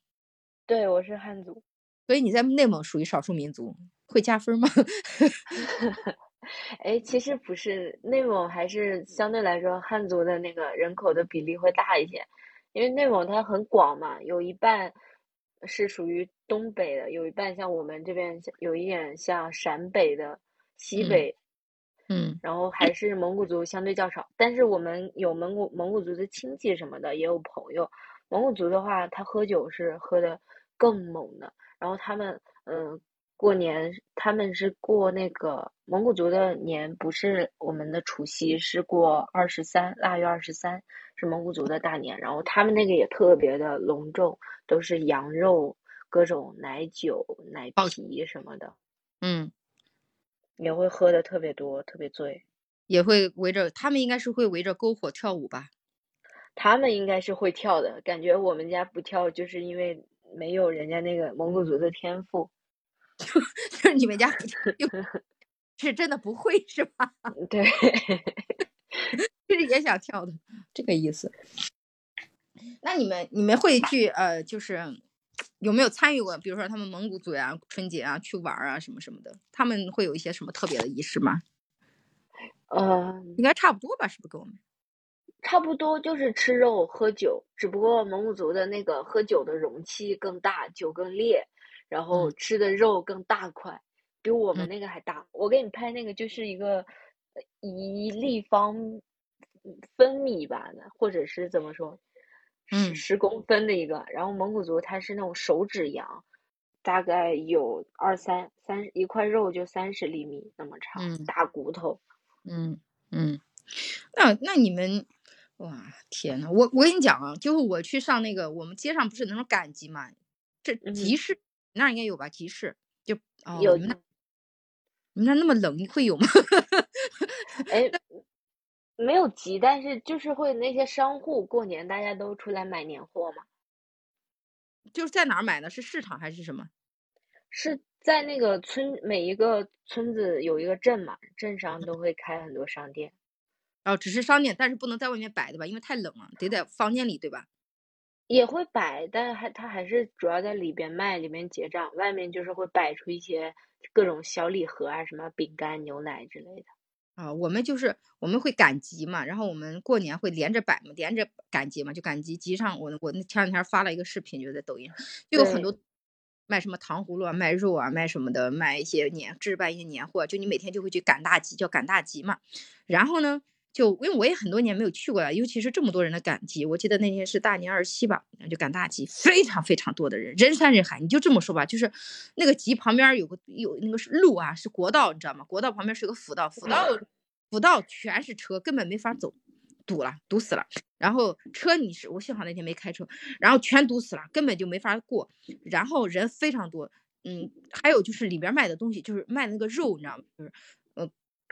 对，我是汉族。所以你在内蒙属于少数民族，会加分吗？哎，其实不是，内蒙还是相对来说汉族的那个人口的比例会大一些，因为内蒙它很广嘛，有一半是属于东北的，有一半像我们这边有一点像陕北的西北，嗯，然后还是蒙古族相对较少，但是我们有蒙古蒙古族的亲戚什么的，也有朋友。蒙古族的话，他喝酒是喝的更猛的，然后他们嗯。过年他们是过那个蒙古族的年，不是我们的除夕，是过二十三，腊月二十三是蒙古族的大年。然后他们那个也特别的隆重，都是羊肉、各种奶酒、奶皮什么的。嗯，也会喝的特别多，特别醉，也会围着他们应该是会围着篝火跳舞吧？他们应该是会跳的，感觉我们家不跳，就是因为没有人家那个蒙古族的天赋。就就是你们家 是真的不会是吧？对，就是也想跳的这个意思。那你们你们会去呃，就是有没有参与过？比如说他们蒙古族呀，春节啊去玩啊什么什么的，他们会有一些什么特别的仪式吗？呃，应该差不多吧？是不是跟我们差不多？就是吃肉喝酒，只不过蒙古族的那个喝酒的容器更大，酒更烈。然后吃的肉更大块，比我们那个还大。我给你拍那个就是一个一立方分米吧，或者是怎么说，十十公分的一个。然后蒙古族它是那种手指羊，大概有二三三一块肉就三十厘米那么长，大骨头。嗯嗯，那那你们哇天呐，我我跟你讲啊，就是我去上那个我们街上不是那种赶集嘛，这集市。那应该有吧？集市就有。你们那那么冷，会有吗？哎，没有集，但是就是会那些商户过年大家都出来买年货嘛。就是在哪儿买呢？是市场还是什么？是在那个村，每一个村子有一个镇嘛，镇上都会开很多商店。哦，只是商店，但是不能在外面摆的吧？因为太冷了，得在房间里，对吧？也会摆，但是还他还是主要在里边卖，里面结账。外面就是会摆出一些各种小礼盒啊，什么饼干、牛奶之类的。啊，我们就是我们会赶集嘛，然后我们过年会连着摆嘛，连着赶集嘛，就赶集集上。我我那前两天发了一个视频，就在抖音上，就有很多卖什么糖葫芦啊，卖肉啊，卖什么的，卖一些年置办一些年货。就你每天就会去赶大集，叫赶大集嘛。然后呢？就因为我也很多年没有去过了，尤其是这么多人的赶集，我记得那天是大年二十七吧，就赶大集，非常非常多的人，人山人海。你就这么说吧，就是那个集旁边有个有那个是路啊，是国道，你知道吗？国道旁边是个辅道，辅道辅道全是车，根本没法走，堵了，堵死了。然后车你是我幸好那天没开车，然后全堵死了，根本就没法过。然后人非常多，嗯，还有就是里边卖的东西，就是卖那个肉，你知道吗？就是。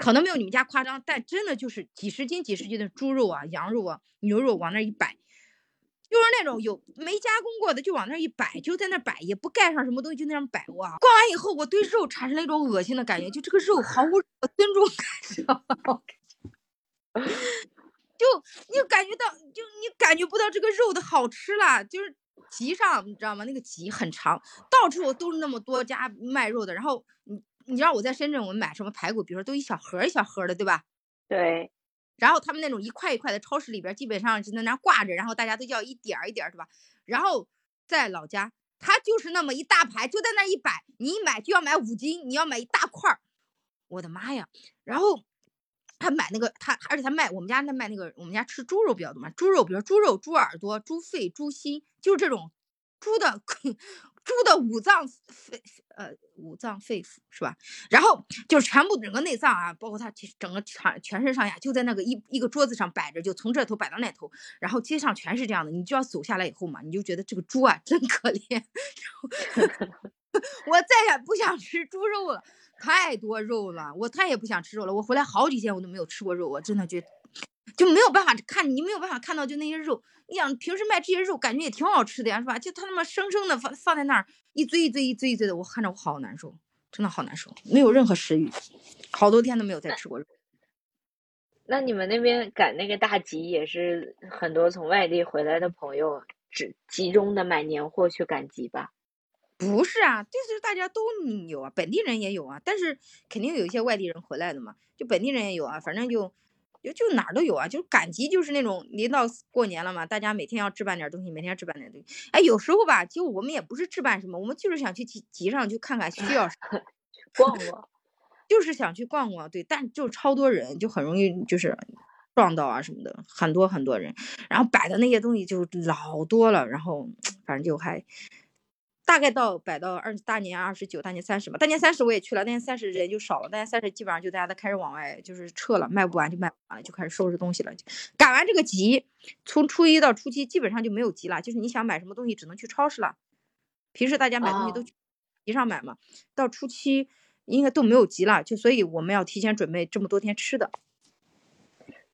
可能没有你们家夸张，但真的就是几十斤、几十斤的猪肉啊、羊肉啊、牛肉往那一摆，就是那种有没加工过的，就往那一摆，就在那摆，也不盖上什么东西，就那样摆。哇，逛完以后，我对肉产生了一种恶心的感觉，就这个肉毫无尊重感，就你感觉到，就你感觉不到这个肉的好吃了。就是集上，你知道吗？那个集很长，到处都是那么多家卖肉的，然后你。你知道我在深圳，我们买什么排骨，比如说都一小盒一小盒的，对吧？对。然后他们那种一块一块的，超市里边基本上就在那挂着，然后大家都叫一点儿一点儿，对吧？然后在老家，他就是那么一大排，就在那一摆，你一买就要买五斤，你要买一大块儿，我的妈呀！然后他买那个他，而且他卖我们家那卖那个，我们家吃猪肉比较多嘛，猪肉，比如猪肉、猪耳朵、猪肺、猪心，就是这种猪的。猪的五脏肺呃五脏肺腑是吧？然后就是全部整个内脏啊，包括它整个全全身上下就在那个一一个桌子上摆着，就从这头摆到那头，然后街上全是这样的，你就要走下来以后嘛，你就觉得这个猪啊真可怜，我再也不想吃猪肉了，太多肉了，我再也不想吃肉了，我回来好几天我都没有吃过肉，我真的觉得就没有办法看，你没有办法看到就那些肉。你想平时卖这些肉，感觉也挺好吃的呀，是吧？就他那么生生的放放在那儿，一堆一堆一堆一堆的，我看着我好难受，真的好难受，没有任何食欲，好多天都没有再吃过肉。那你们那边赶那个大集，也是很多从外地回来的朋友只集中的买年货去赶集吧？不是啊，就是大家都有啊，本地人也有啊，但是肯定有一些外地人回来的嘛，就本地人也有啊，反正就。就就哪儿都有啊，就赶集就是那种临到过年了嘛，大家每天要置办点东西，每天要置办点东西。哎，有时候吧，就我们也不是置办什么，我们就是想去集集上去看看需要啥，逛逛，就是想去逛逛。对，但就超多人，就很容易就是撞到啊什么的，很多很多人，然后摆的那些东西就老多了，然后反正就还。大概到摆到二大年二十九，大年三十吧。大年三十我也去了，大年三十人就少了。大年三十基本上就大家都开始往外就是撤了，卖不完就卖不完了，就开始收拾东西了。赶完这个集，从初一到初七基本上就没有集了，就是你想买什么东西只能去超市了。平时大家买东西都去集上买嘛，到初七应该都没有集了，就所以我们要提前准备这么多天吃的。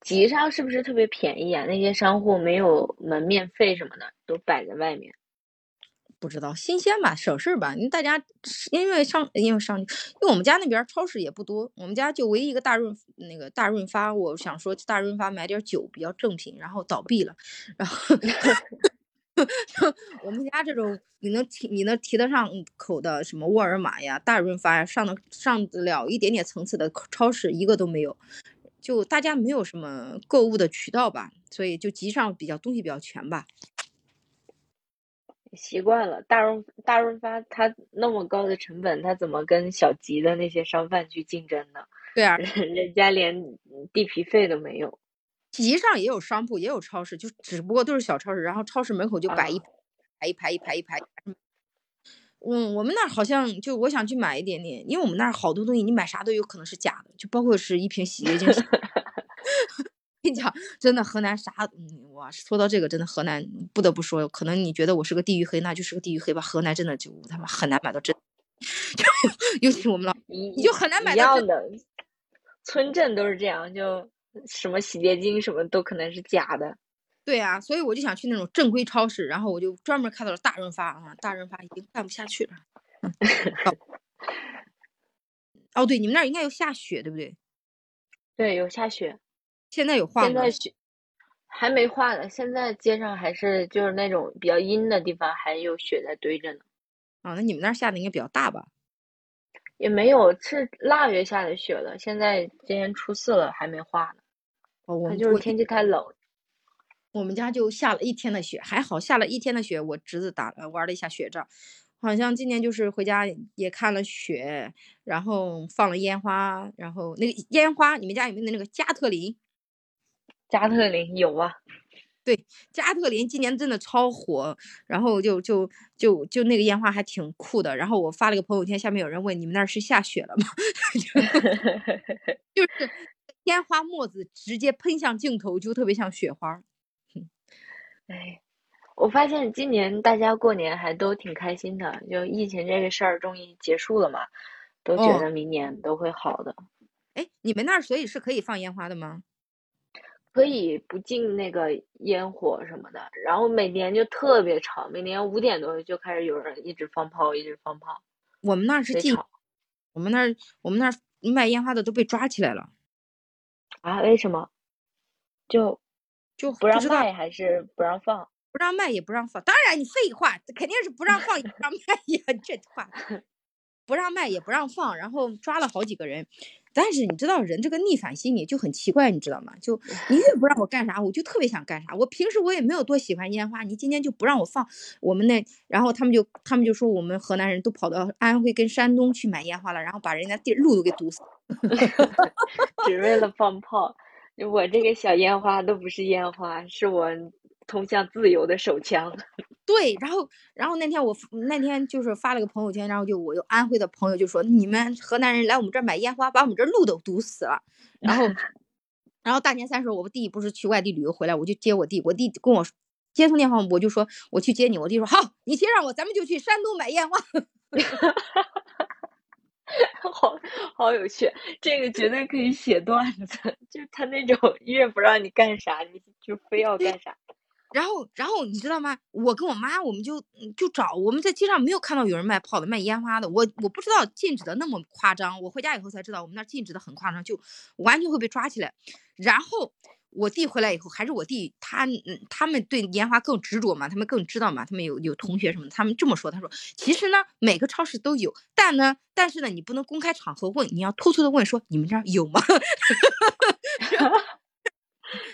集上是不是特别便宜啊？那些商户没有门面费什么的，都摆在外面。不知道新鲜吧，省事儿吧。你大家因为上因为上因为我们家那边超市也不多，我们家就唯一一个大润那个大润发。我想说大润发买点酒比较正品，然后倒闭了。然后 我们家这种你能提你能提得上口的什么沃尔玛呀、大润发呀，上的上得了一点点层次的超市一个都没有。就大家没有什么购物的渠道吧，所以就集上比较东西比较全吧。习惯了大润大润发，它那么高的成本，它怎么跟小吉的那些商贩去竞争呢？对啊，人家连地皮费都没有。集上也有商铺，也有超市，就只不过都是小超市，然后超市门口就摆一排一排一排一排。嗯，我们那儿好像就我想去买一点点，因为我们那儿好多东西，你买啥都有可能是假的，就包括是一瓶洗洁精。跟你讲，真的河南啥，嗯，哇，说到这个，真的河南不得不说，可能你觉得我是个地域黑，那就是个地域黑吧。河南真的就他妈很难买到真，就尤其我们老，你就很难买到真的。村镇都是这样，就什么洗洁精什么都可能是假的。对啊，所以我就想去那种正规超市，然后我就专门看到了大润发啊，大润发已经干不下去了。哦，对，你们那儿应该有下雪，对不对？对，有下雪。现在有化吗？现在雪还没化呢。现在街上还是就是那种比较阴的地方，还有雪在堆着呢。啊，那你们那儿下的应该比较大吧？也没有，是腊月下的雪了。现在今年初四了，还没化呢。哦，我们就是天气太冷。我们家就下了一天的雪，还好下了一天的雪。我侄子打玩了一下雪仗，好像今年就是回家也看了雪，然后放了烟花，然后那个烟花，你们家有没有那个加特林？加特林有啊，对，加特林今年真的超火，然后就就就就那个烟花还挺酷的。然后我发了个朋友圈，下面有人问你们那儿是下雪了吗？就是烟花沫子直接喷向镜头，就特别像雪花。哎，我发现今年大家过年还都挺开心的，就疫情这个事儿终于结束了嘛，都觉得明年都会好的。哎，你们那儿所以是可以放烟花的吗？可以不进那个烟火什么的，然后每年就特别吵，每年五点多就开始有人一直放炮，一直放炮。我们那是禁，我们那儿我们那儿卖烟花的都被抓起来了。啊？为什么？就就不让卖还是不让放？不让卖也不让放。当然你废话，肯定是不让放也不让卖呀，这话 不让卖也不让放，然后抓了好几个人。但是你知道人这个逆反心理就很奇怪，你知道吗？就你越不让我干啥，我就特别想干啥。我平时我也没有多喜欢烟花，你今天就不让我放，我们那，然后他们就他们就说我们河南人都跑到安徽跟山东去买烟花了，然后把人家地路都给堵死，只为了放炮。我这个小烟花都不是烟花，是我通向自由的手枪。对，然后，然后那天我那天就是发了个朋友圈，然后就我有安徽的朋友就说，你们河南人来我们这儿买烟花，把我们这路都堵死了。然后，然后大年三十我弟不是去外地旅游回来，我就接我弟，我弟跟我接通电话，我就说我去接你，我弟说好，你接上我，咱们就去山东买烟花。好好有趣，这个绝对可以写段子。就是他那种越不让你干啥，你就非要干啥。然后，然后你知道吗？我跟我妈，我们就就找，我们在街上没有看到有人卖炮的、卖烟花的。我我不知道禁止的那么夸张，我回家以后才知道，我们那禁止的很夸张，就完全会被抓起来。然后我弟回来以后，还是我弟，他他们对烟花更执着嘛，他们更知道嘛，他们有有同学什么，他们这么说，他说，其实呢，每个超市都有，但呢，但是呢，你不能公开场合问，你要偷偷的问，说你们这儿有吗？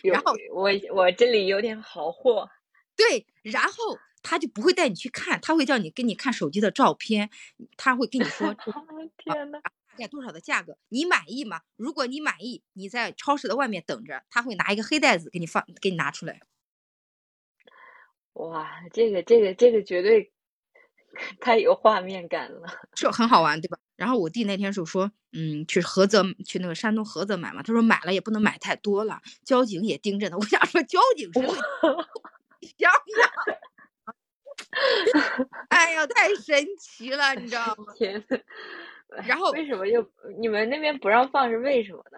然后我我这里有点好货，对，然后他就不会带你去看，他会叫你给你看手机的照片，他会跟你说 天呐，大概多少的价格，你满意吗？如果你满意，你在超市的外面等着，他会拿一个黑袋子给你放，给你拿出来。哇，这个这个这个绝对太有画面感了，是很好玩，对吧？然后我弟那天就说，嗯，去菏泽，去那个山东菏泽买嘛。他说买了也不能买太多了，交警也盯着呢。我想说，交警是会香呀！哎呀，太神奇了，你知道吗？天！然后为什么又你们那边不让放是为什么呢？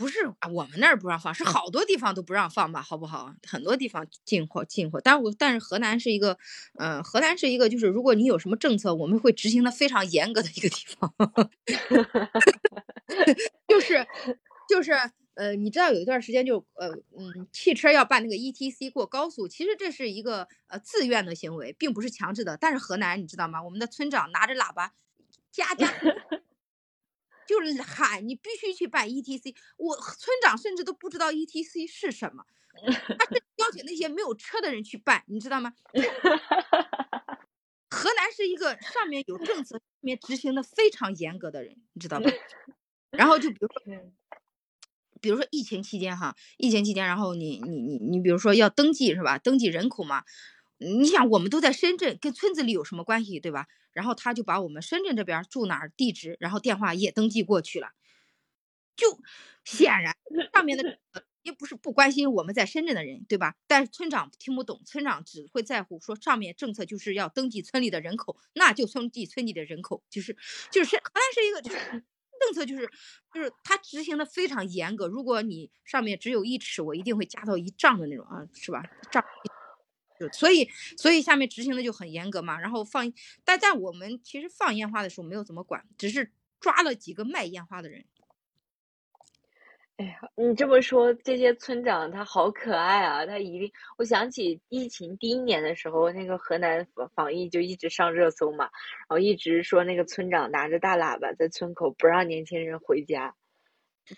不是我们那儿不让放，是好多地方都不让放吧，好不好？很多地方进货进货，但是我但是河南是一个，嗯，河南是一个，就是如果你有什么政策，我们会执行的非常严格的一个地方，就是就是呃，你知道有一段时间就呃嗯，汽车要办那个 E T C 过高速，其实这是一个呃自愿的行为，并不是强制的。但是河南你知道吗？我们的村长拿着喇叭，家家。就是喊你必须去办 E T C，我村长甚至都不知道 E T C 是什么，他是邀请那些没有车的人去办，你知道吗？河南是一个上面有政策、下面执行的非常严格的人，你知道吧？然后就比如说，比如说疫情期间哈，疫情期间，然后你你你你，比如说要登记是吧？登记人口嘛。你想，我们都在深圳，跟村子里有什么关系，对吧？然后他就把我们深圳这边住哪儿地址，然后电话也登记过去了。就显 然上面的也不是不关心我们在深圳的人，对吧？但是村长听不懂，村长只会在乎说上面政策就是要登记村里的人口，那就登记村里的人口，就是就是河南是一个就是 政策就是就是他执行的非常严格，如果你上面只有一尺，我一定会加到一丈的那种啊，是吧？丈。所以，所以下面执行的就很严格嘛。然后放，但在我们其实放烟花的时候没有怎么管，只是抓了几个卖烟花的人。哎呀，你这么说，这些村长他好可爱啊！他一定，我想起疫情第一年的时候，那个河南防防疫就一直上热搜嘛，然后一直说那个村长拿着大喇叭在村口不让年轻人回家。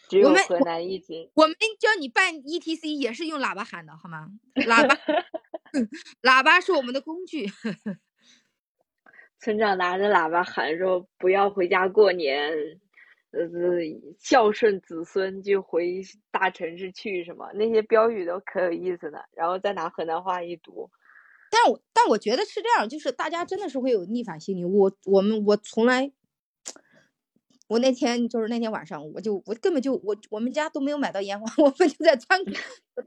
只有河南一直，我们教你办 ETC 也是用喇叭喊的，好吗？喇叭。喇叭是我们的工具。村长拿着喇叭喊说：“不要回家过年，呃，孝顺子孙就回大城市去。”什么那些标语都可有意思的，然后再拿河南话一读。但我但我觉得是这样，就是大家真的是会有逆反心理。我我们我从来，我那天就是那天晚上，我就我根本就我我们家都没有买到烟花，我们就在窗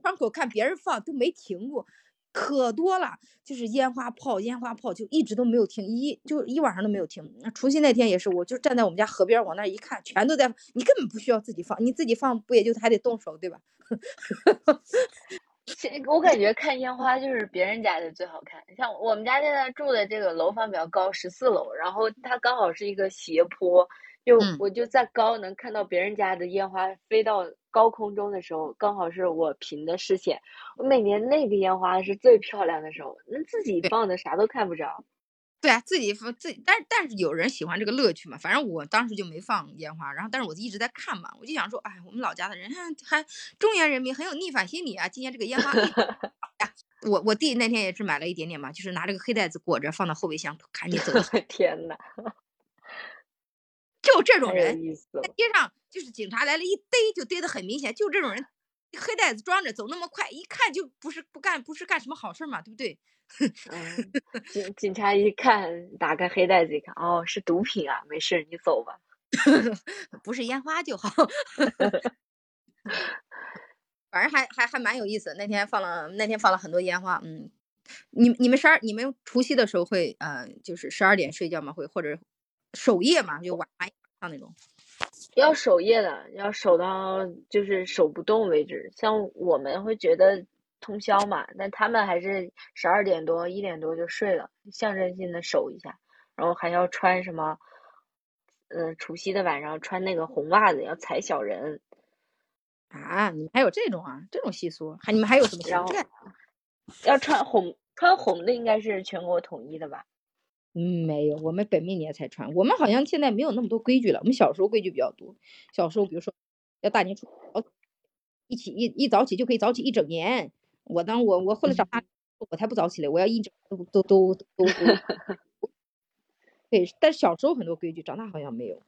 窗口看别人放，都没停过。可多了，就是烟花炮，烟花炮就一直都没有停，一就一晚上都没有停。除夕那天也是，我就站在我们家河边往那一看，全都在。你根本不需要自己放，你自己放不也就还得动手，对吧？我感觉看烟花就是别人家的最好看。像我们家现在住的这个楼房比较高，十四楼，然后它刚好是一个斜坡。就我就在高能看到别人家的烟花飞到高空中的时候，刚好是我平的视线。我每年那个烟花是最漂亮的时候，那自己放的啥都看不着。对啊，自己放自己，但是但是有人喜欢这个乐趣嘛。反正我当时就没放烟花，然后但是我一直在看嘛，我就想说，哎，我们老家的人还中原人民很有逆反心理啊。今年这个烟花，我我弟那天也是买了一点点嘛，就是拿这个黑袋子裹着放到后备箱，赶紧 走。天呐。就这种人，在街上就是警察来了，一逮就逮的很明显。就这种人，黑袋子装着走那么快，一看就不是不干，不是干什么好事嘛，对不对？警警察一看，打开黑袋子一看，哦，是毒品啊，没事，你走吧。不是烟花就好。反正还还还蛮有意思。那天放了那天放了很多烟花，嗯，你你们十二你们除夕的时候会呃就是十二点睡觉吗？会或者？守夜嘛，就晚上那种。要守夜的，要守到就是守不动为止。像我们会觉得通宵嘛，但他们还是十二点多、一点多就睡了，象征性的守一下，然后还要穿什么？嗯，除夕的晚上穿那个红袜子，要踩小人。啊，你们还有这种啊？这种习俗？还你们还有什么习俗？要穿红，穿红的应该是全国统一的吧？嗯，没有，我们本命年才穿。我们好像现在没有那么多规矩了。我们小时候规矩比较多。小时候，比如说要大年初一起一一早起就可以早起一整年。我当我我后来长大，我才不早起来！我要一整都都都都都。对，但小时候很多规矩，长大好像没有。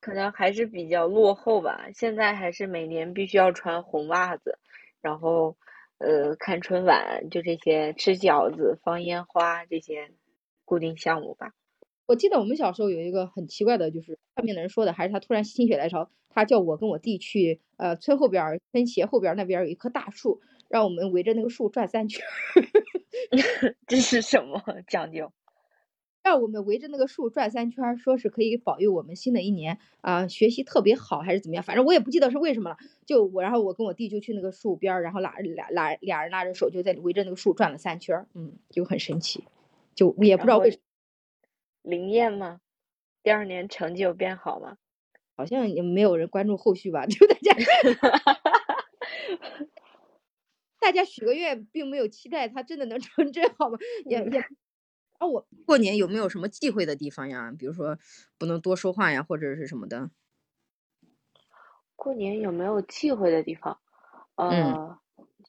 可能还是比较落后吧。现在还是每年必须要穿红袜子，然后呃看春晚，就这些吃饺子、放烟花这些。固定项目吧，我记得我们小时候有一个很奇怪的，就是上面的人说的，还是他突然心血来潮，他叫我跟我弟去呃村后边村斜后边那边有一棵大树，让我们围着那个树转三圈。这是什么讲究？让我们围着那个树转三圈，说是可以保佑我们新的一年啊学习特别好，还是怎么样？反正我也不记得是为什么了。就我，然后我跟我弟就去那个树边，然后拉俩拉俩人拉着手就在围着那个树转了三圈，嗯，就很神奇。就也不知道为什么灵验吗？第二年成绩有变好吗？好像也没有人关注后续吧。就大家，大家许个愿，并没有期待他真的能成真，好吗？也也啊，我过年有没有什么忌讳的地方呀？比如说不能多说话呀，或者是什么的？过年有没有忌讳的地方？呃，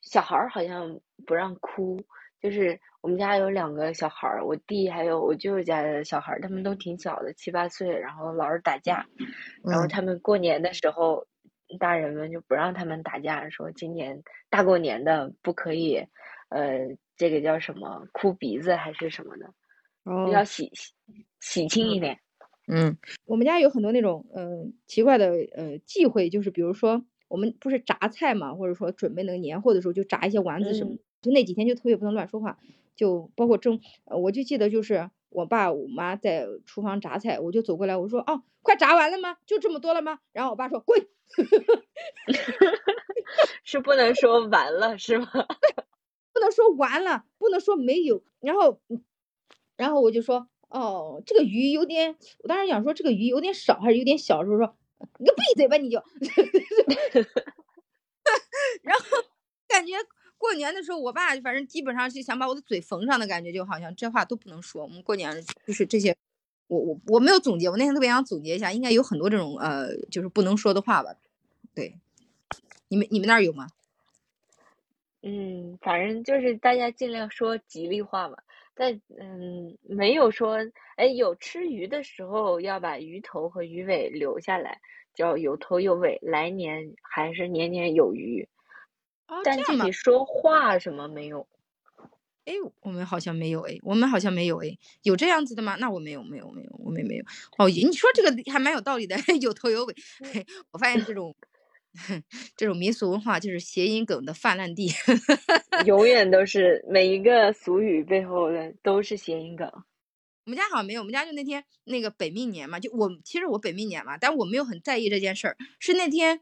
小孩儿好像不让哭，就是。我们家有两个小孩儿，我弟还有我舅舅家的小孩儿，他们都挺小的，七八岁，然后老是打架，然后他们过年的时候，大人们就不让他们打架，说今年大过年的不可以，呃，这个叫什么哭鼻子还是什么的，比较喜喜喜庆一点。嗯，我们家有很多那种嗯奇怪的呃忌讳，就是比如说我们不是炸菜嘛，或者说准备那个年货的时候就炸一些丸子什么，就那几天就特别不能乱说话。就包括蒸，我就记得就是我爸我妈在厨房炸菜，我就走过来，我说哦，快炸完了吗？就这么多了吗？然后我爸说滚，是不能说完了是吗？不能说完了，不能说没有。然后，然后我就说哦，这个鱼有点，我当时想说这个鱼有点少还是有点小，时候说你个闭嘴吧你就，然后感觉。过年的时候，我爸反正基本上是想把我的嘴缝上的感觉，就好像这话都不能说。我们过年就是这些，我我我没有总结，我那天特别想总结一下，应该有很多这种呃，就是不能说的话吧。对，你们你们那儿有吗？嗯，反正就是大家尽量说吉利话嘛。但嗯，没有说哎，有吃鱼的时候要把鱼头和鱼尾留下来，叫有头有尾，来年还是年年有余。但具体说话什么没有？哎，我们好像没有哎，我们好像没有哎，有这样子的吗？那我没有，没有，没有，我们没有。哦，你说这个还蛮有道理的，有头有尾。我发现这种 这种民俗文化就是谐音梗的泛滥地，永远都是每一个俗语背后的都是谐音梗。我们家好像没有，我们家就那天那个本命年嘛，就我其实我本命年嘛，但我没有很在意这件事儿，是那天。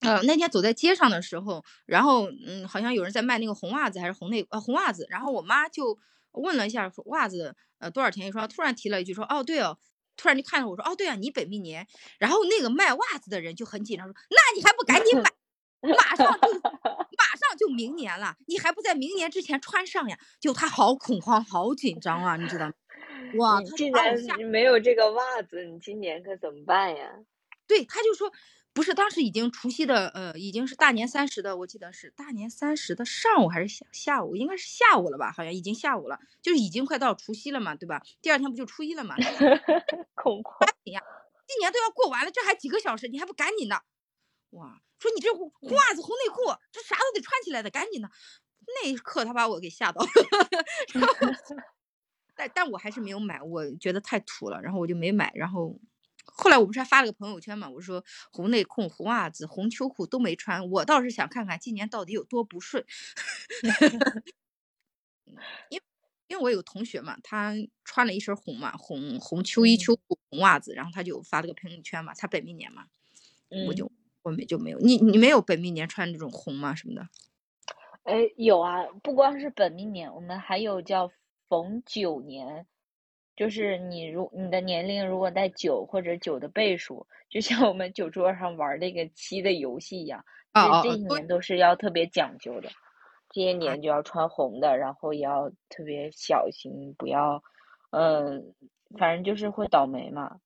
呃，那天走在街上的时候，然后嗯，好像有人在卖那个红袜子还是红内呃红袜子，然后我妈就问了一下，说袜子呃多少钱一双？突然提了一句说，哦对哦，突然就看着我说，哦对啊，你本命年。然后那个卖袜子的人就很紧张说，那你还不赶紧买，马上就马上就明年了，你还不在明年之前穿上呀？就他好恐慌，好紧张啊，你知道吗？哇，既然没有这个袜子，你今年可怎么办呀？对，他就说。不是，当时已经除夕的，呃，已经是大年三十的，我记得是大年三十的上午还是下下午，应该是下午了吧？好像已经下午了，就是已经快到除夕了嘛，对吧？第二天不就初一了嘛？恐慌呀！今年都要过完了，这还几个小时，你还不赶紧的？哇！说你这袜子、红内裤，这啥都得穿起来的，赶紧的！那一刻他把我给吓到了，但但我还是没有买，我觉得太土了，然后我就没买，然后。后来我不是还发了个朋友圈嘛？我说红内裤、红袜子、红秋裤都没穿，我倒是想看看今年到底有多不顺。因为因为我有个同学嘛，他穿了一身红嘛，红红秋衣秋裤红袜子，然后他就发了个朋友圈嘛，他本命年嘛，我就我们就没有，你你没有本命年穿这种红吗什么的？哎，有啊，不光是本命年，我们还有叫逢九年，就是你如你的年龄如果在九或者九的倍数，就像我们酒桌上玩那个七的游戏一样，啊这一年都是要特别讲究的。这些年就要穿红的，然后也要特别小心，不要，嗯，反正就是会倒霉嘛。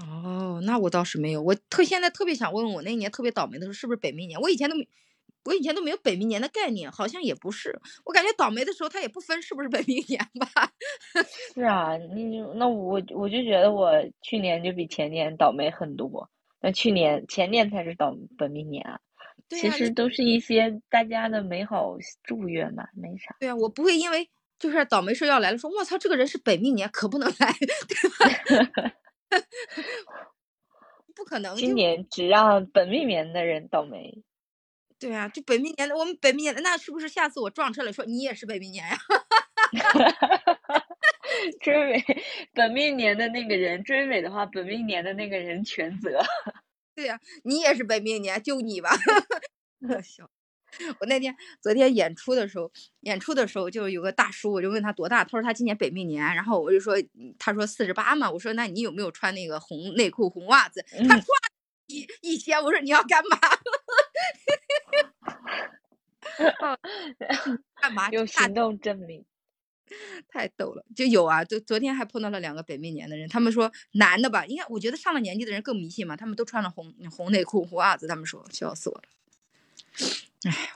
哦，那我倒是没有，我特现在特别想问问我那一年特别倒霉的时候是不是本命年？我以前都没，我以前都没有本命年的概念，好像也不是。我感觉倒霉的时候他也不分是不是本命年吧。是啊，你那我我就觉得我去年就比前年倒霉很多，那去年前年才是倒本命年啊。其实都是一些大家的美好祝愿嘛，没啥。对啊，我不会因为就是倒霉事要来了，说我操，这个人是本命年，可不能来，对吧？不可能。今年只让本命年的人倒霉。对啊，就本命年的，我们本命年的，那是不是下次我撞车了，说你也是本命年呀？追尾本命年的那个人追尾的话，本命年的那个人全责。对呀，你也是本命年，就你吧。笑。我那天昨天演出的时候，演出的时候就有个大叔，我就问他多大，他说他今年本命年，然后我就说，他说四十八嘛，我说那你有没有穿那个红内裤、红袜子？他唰一一掀，我说你要干嘛？干嘛？用行动证明。太逗了，就有啊，就昨天还碰到了两个本命年的人，他们说男的吧，应该我觉得上了年纪的人更迷信嘛，他们都穿了红红内裤、红袜子，他们说笑死我了。哎，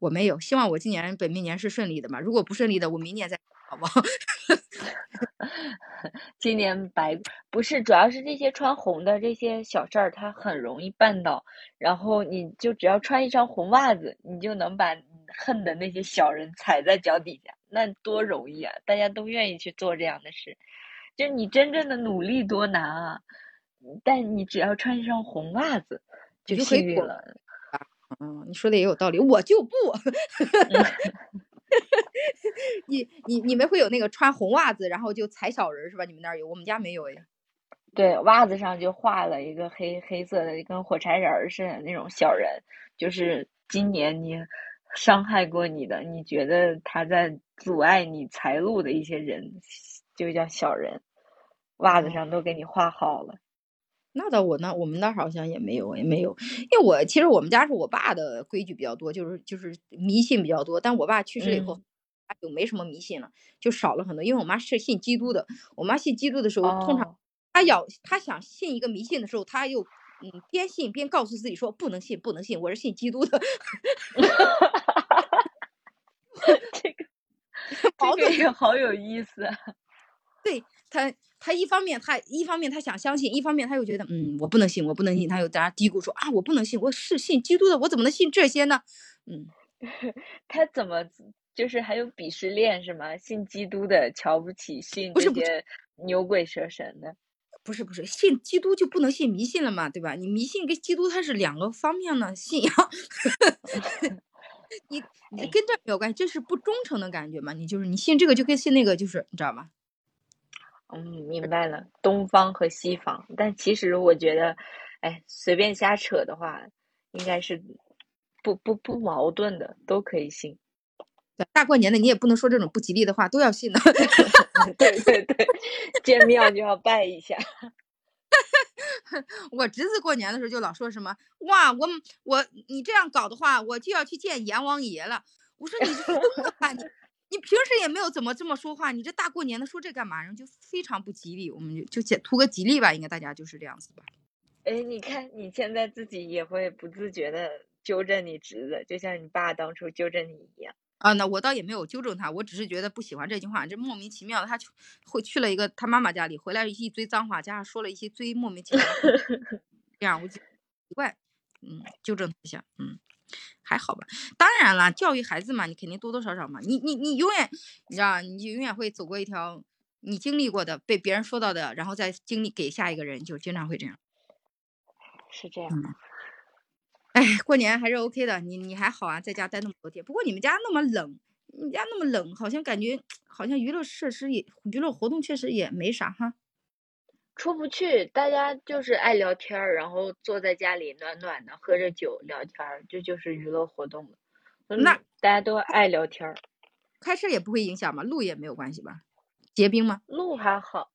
我没有，希望我今年本命年是顺利的嘛，如果不顺利的，我明年再好不好？今年白不是，主要是这些穿红的这些小事儿，它很容易办到，然后你就只要穿一双红袜子，你就能把恨的那些小人踩在脚底下。那多容易啊！大家都愿意去做这样的事，就你真正的努力多难啊！但你只要穿一双红袜子就幸运了。嗯，你说的也有道理，我就不。你你你们会有那个穿红袜子然后就踩小人是吧？你们那儿有，我们家没有哎。对，袜子上就画了一个黑黑色的，跟火柴人似的那种小人，就是今年你。伤害过你的，你觉得他在阻碍你财路的一些人，就叫小人，袜子上都给你画好了。那倒我那我们那好像也没有，也没有。因为我其实我们家是我爸的规矩比较多，就是就是迷信比较多。但我爸去世以后，就没什么迷信了，就少了很多。因为我妈是信基督的，我妈信基督的时候，通常她要她想信一个迷信的时候，她又。嗯，边信边告诉自己说不能信，不能信，我是信基督的。这个 这个好有意思。对他，他一方面他一方面他想相信，一方面他又觉得嗯，我不能信，我不能信，他又在那嘀咕说啊，我不能信，我是信基督的，我怎么能信这些呢？嗯，他怎么就是还有鄙视链是吗？信基督的瞧不起信这些牛鬼蛇神的。不是不是，信基督就不能信迷信了嘛，对吧？你迷信跟基督它是两个方面的信仰，你 你跟这没有关系，这是不忠诚的感觉嘛？你就是你信这个就跟信那个就是你知道吗？嗯，明白了，东方和西方，但其实我觉得，哎，随便瞎扯的话，应该是不不不矛盾的，都可以信。大过年的，你也不能说这种不吉利的话，都要信的。对对对，见庙就要拜一下。我侄子过年的时候就老说什么哇，我我你这样搞的话，我就要去见阎王爷了。我说你疯了吧你？你平时也没有怎么这么说话，你这大过年的说这干嘛？然后就非常不吉利，我们就就图个吉利吧，应该大家就是这样子吧。哎，你看你现在自己也会不自觉的纠正你侄子，就像你爸当初纠正你一样。啊，那我倒也没有纠正他，我只是觉得不喜欢这句话，这莫名其妙的，他去会去了一个他妈妈家里，回来一堆脏话，加上说了一些最莫名其妙，这样我就奇怪，嗯，纠正一下，嗯，还好吧。当然了，教育孩子嘛，你肯定多多少少嘛，你你你永远，你知道，你就永远会走过一条你经历过的，被别人说到的，然后再经历给下一个人，就经常会这样。是这样。哎，过年还是 OK 的，你你还好啊，在家待那么多天。不过你们家那么冷，你家那么冷，好像感觉 好像娱乐设施也娱乐活动确实也没啥哈。出不去，大家就是爱聊天儿，然后坐在家里暖暖的，喝着酒聊天儿，这就是娱乐活动了。那大家都爱聊天儿，开车也不会影响吗？路也没有关系吧？结冰吗？路还好，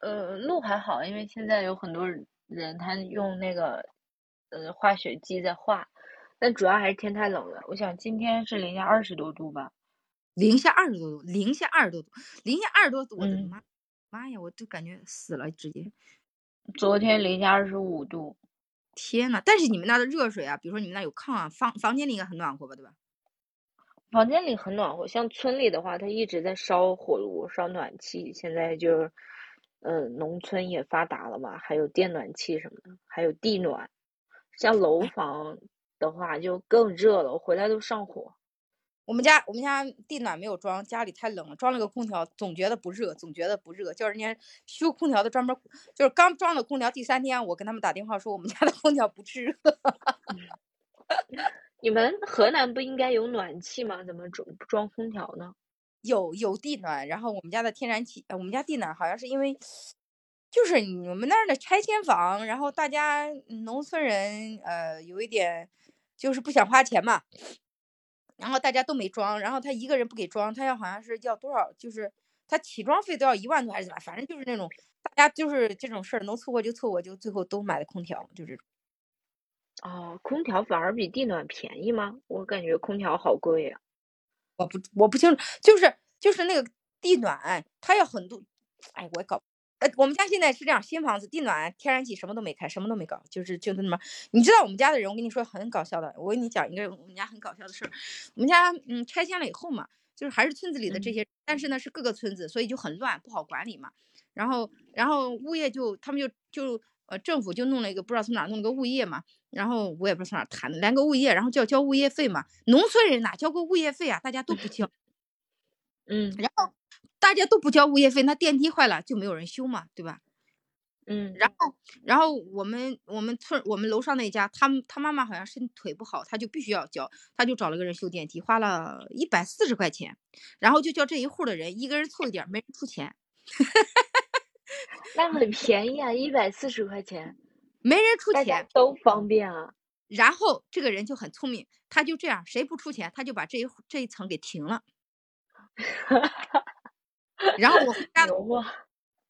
呃，路还好，因为现在有很多人他用那个呃化雪机在化，但主要还是天太冷了。我想今天是零下二十多度吧，零下二十多度，零下二十多度，零下二十多度，我的嗯妈！妈呀，我就感觉死了，直接昨天零下二十五度，天呐！但是你们那的热水啊，比如说你们那有炕啊，房房间里应该很暖和吧，对吧？房间里很暖和。像村里的话，它一直在烧火炉、烧暖气。现在就，嗯，农村也发达了嘛，还有电暖气什么的，还有地暖。像楼房的话就更热了，我回来都上火。我们家我们家地暖没有装，家里太冷了，装了个空调，总觉得不热，总觉得不热。叫人家修空调的专门，就是刚装了空调第三天，我跟他们打电话说我们家的空调不制热。你们河南不应该有暖气吗？怎么装不装空调呢？有有地暖，然后我们家的天然气，呃，我们家地暖好像是因为，就是你们那儿的拆迁房，然后大家嗯农村人呃有一点就是不想花钱嘛，然后大家都没装，然后他一个人不给装，他要好像是要多少，就是他起装费都要一万多还是怎么，反正就是那种大家就是这种事儿能凑合就凑合，就最后都买的空调，就这种。哦，空调反而比地暖便宜吗？我感觉空调好贵呀、我不我不清楚，就是就是那个地暖，它要很多，哎，我也搞，呃，我们家现在是这样，新房子地暖、天然气什么都没开，什么都没搞，就是就那么，你知道我们家的人，我跟你说很搞笑的，我跟你讲一个我们家很搞笑的事儿，我们家嗯拆迁了以后嘛，就是还是村子里的这嗯些，但是呢是各个村子，所以就很乱，不好管理嘛，然后然后物业就他们就就呃政府就弄了一个不知道从哪弄了个物业嘛。然后我也不知道从哪谈的，来个物业，然后就要交物业费嘛。农村人哪交过物业费啊？大家都不交。嗯然后大家都不交物业费，那电梯坏了就没有人修嘛，对吧？嗯，然后，然后我们我们村我们楼上那一家，他们他妈妈好像身腿不好，他就必须要交，他就找了个人修电梯，花了一百四十块钱，然后就叫这一户的人一个人凑一点，没人出钱，那很 便宜啊，一百四十块钱，没人出钱。都方便啊。然后这个人就很聪明，他就这样，谁不出钱，他就把这一这一层给停了。然后我回家！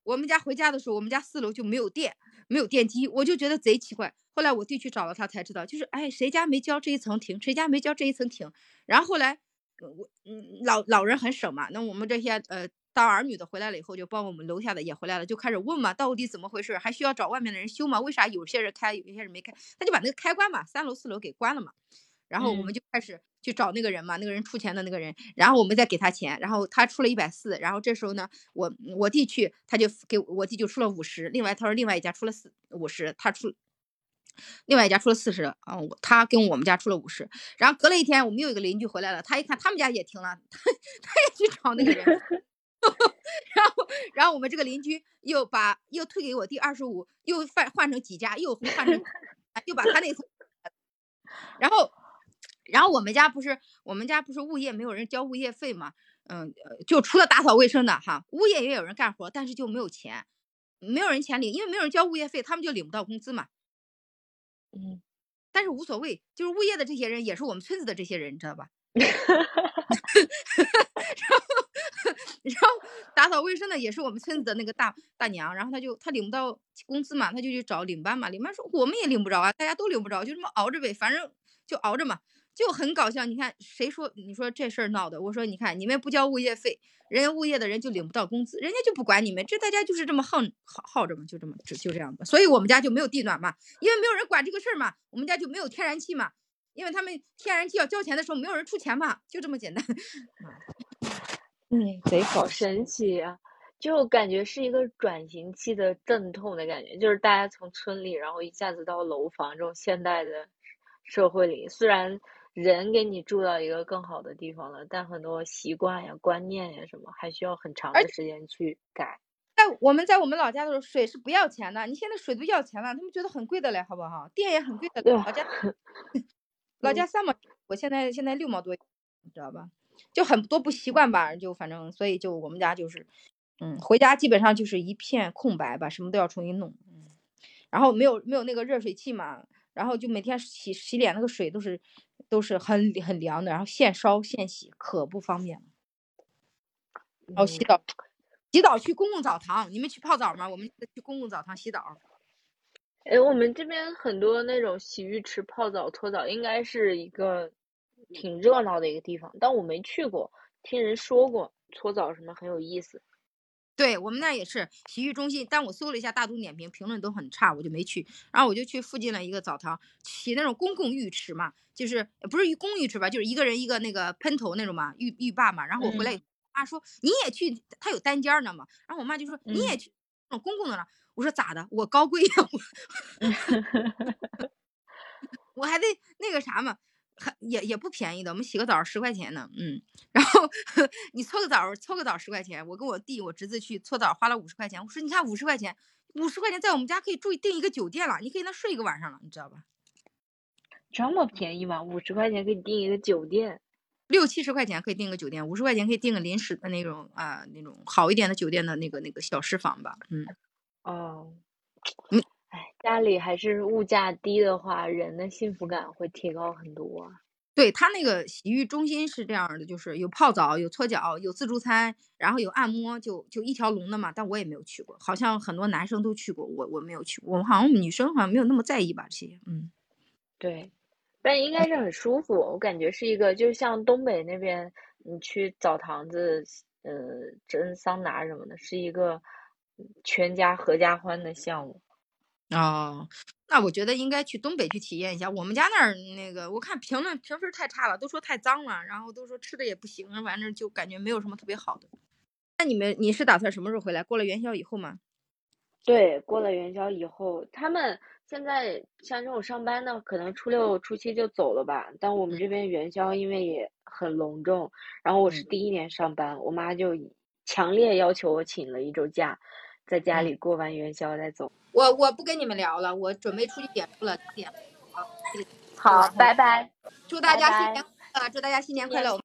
我们家回家的时候，我们家四楼就没有电，没有电梯，我就觉得贼奇怪。后来我弟去找了他才知道，就是哎，谁家没交这一层停，谁家没交这一层停。然后后来，呃我嗯老老人很省嘛，那我们这些呃当儿女的回来了以后，就帮我们楼下的也回来了，就开始问嘛，到底怎么回事？还需要找外面的人修吗？为啥有些人开，有些人没开？他就把那个开关嘛，三楼四楼给关了嘛。然后我们嗯。就开始去找那个人嘛，那个人出钱的那个人，然后我们再给他钱，然后他出了一百四，然后这时候呢，我我弟去，他就给我弟就出了五十，另外他说另外一家出了四五十，他出另外一家出了四十，啊，他跟我们家出了五十，然后隔了一天，我们又有一个邻居回来了，他一看他们家也停了，他 他也去找那个人 然后然后我们这个邻居又把又退给我弟二十五，又换换成几家，又换成又把他那层，然后。然后我们家不是我们家不是物业没有人交物业费嘛，嗯，呃就除了打扫卫生的哈，物业也有人干活，但是就没有钱，没有人钱领，因为没有人交物业费，他们就领不到工资嘛。嗯，但是无所谓，就是物业的这些人也是我们村子的这些人，你知道吧？然后，然后打扫卫生的也是我们村子的那个大大娘，然后她就她领不到工资嘛，她就去找领班嘛，领班说我们也领不着啊，大家都领不着，就这么熬着呗，反正就熬着嘛。就很搞笑，你看谁说你说这事儿闹的？我说你看你们不交物业费，人家物业的人就领不到工资，人家就不管你们，这大家就是这么耗耗耗着嘛，就这么就就这样吧。所以我们家就没有地暖嘛，因为没有人管这个事儿嘛，我们家就没有天然气嘛，因为他们天然气要交钱的时候没有人出钱嘛，就这么简单。嗯，贼好神奇啊！就感觉是一个转型期的阵痛的感觉，就是大家从村里，然后一下子到楼房这种现代的社会里，虽然人给你住到一个更好的地方了，但很多习惯呀、观念呀什么，还需要很长的时间去改。在我们在我们老家的时候，水是不要钱的，你现在水都要钱了，他们觉得很贵的嘞，好不好？电也很贵的嘞，老家 老家三毛，我现在现在六毛多，你知道吧？就很多不习惯吧，就反正所以就我们家就是，嗯，回家基本上就是一片空白吧，什么都要重新弄，嗯，然后没有没有那个热水器嘛，然后就每天洗洗脸那个水都是都是很很凉的，然后现烧现洗可不方便了，然后洗澡洗澡去公共澡堂，你们去泡澡吗？我们去公共澡堂洗澡。哎，我们这边很多那种洗浴池泡澡搓澡，应该是一个挺热闹的一个地方，但我没去过，听人说过搓澡什么很有意思。对我们那也是洗浴中心，但我搜了一下大众点评，评论都很差，我就没去。然后我就去附近的一个澡堂，洗那种公共浴池嘛，就是不是公浴池吧，就是一个人一个那个喷头那种嘛，浴浴霸嘛。然后我回来，我妈说你也去，他有单间儿呢嘛。然后我妈就说你也去那种公共的了。我说咋的？我高贵呀，我 我还得那个啥嘛，还也也不便宜的。我们洗个澡十块钱呢，嗯。然后 你搓个澡，搓个澡十块钱。我跟我弟、我侄子去搓澡花了五十块钱。我说你看五十块钱，五十块钱在我们家可以住订一个酒店了，你可以那睡一个晚上了，你知道吧？这么便宜吗？五十块钱可以订一个酒店？六七十块钱可以订个酒店，五十块钱可以订个临时的那种啊，那种好一点的酒店的那个那个小时房吧，嗯。哦，嗯，哎，家里还是物价低的话，人的幸福感会提高很多。对他那个洗浴中心是这样的，就是有泡澡、有搓脚、有自助餐，然后有按摩，就就一条龙的嘛。但我也没有去过，好像很多男生都去过，我我没有去过。我们好像女生好像没有那么在意吧这些。嗯，对，但应该是很舒服。我感觉是一个，就像东北那边，你去澡堂子，呃，蒸桑拿什么的，是一个。全家合家欢的项目哦，那我觉得应该去东北去体验一下。我们家那儿那个，我看评论评分太差了，都说太脏了，然后都说吃的也不行，反正就感觉没有什么特别好的。那你们你是打算什么时候回来？过了元宵以后吗？对，过了元宵以后，他们现在像这种上班的，可能初六初七就走了吧。但我们这边元宵因为也很隆重，然后我是第一年上班，我妈就强烈要求我请了一周假。在家里过完元宵再走。我我不跟你们聊了，我准备出去点数了。点好，拜拜。祝大家新年快乐！祝大家新年快乐！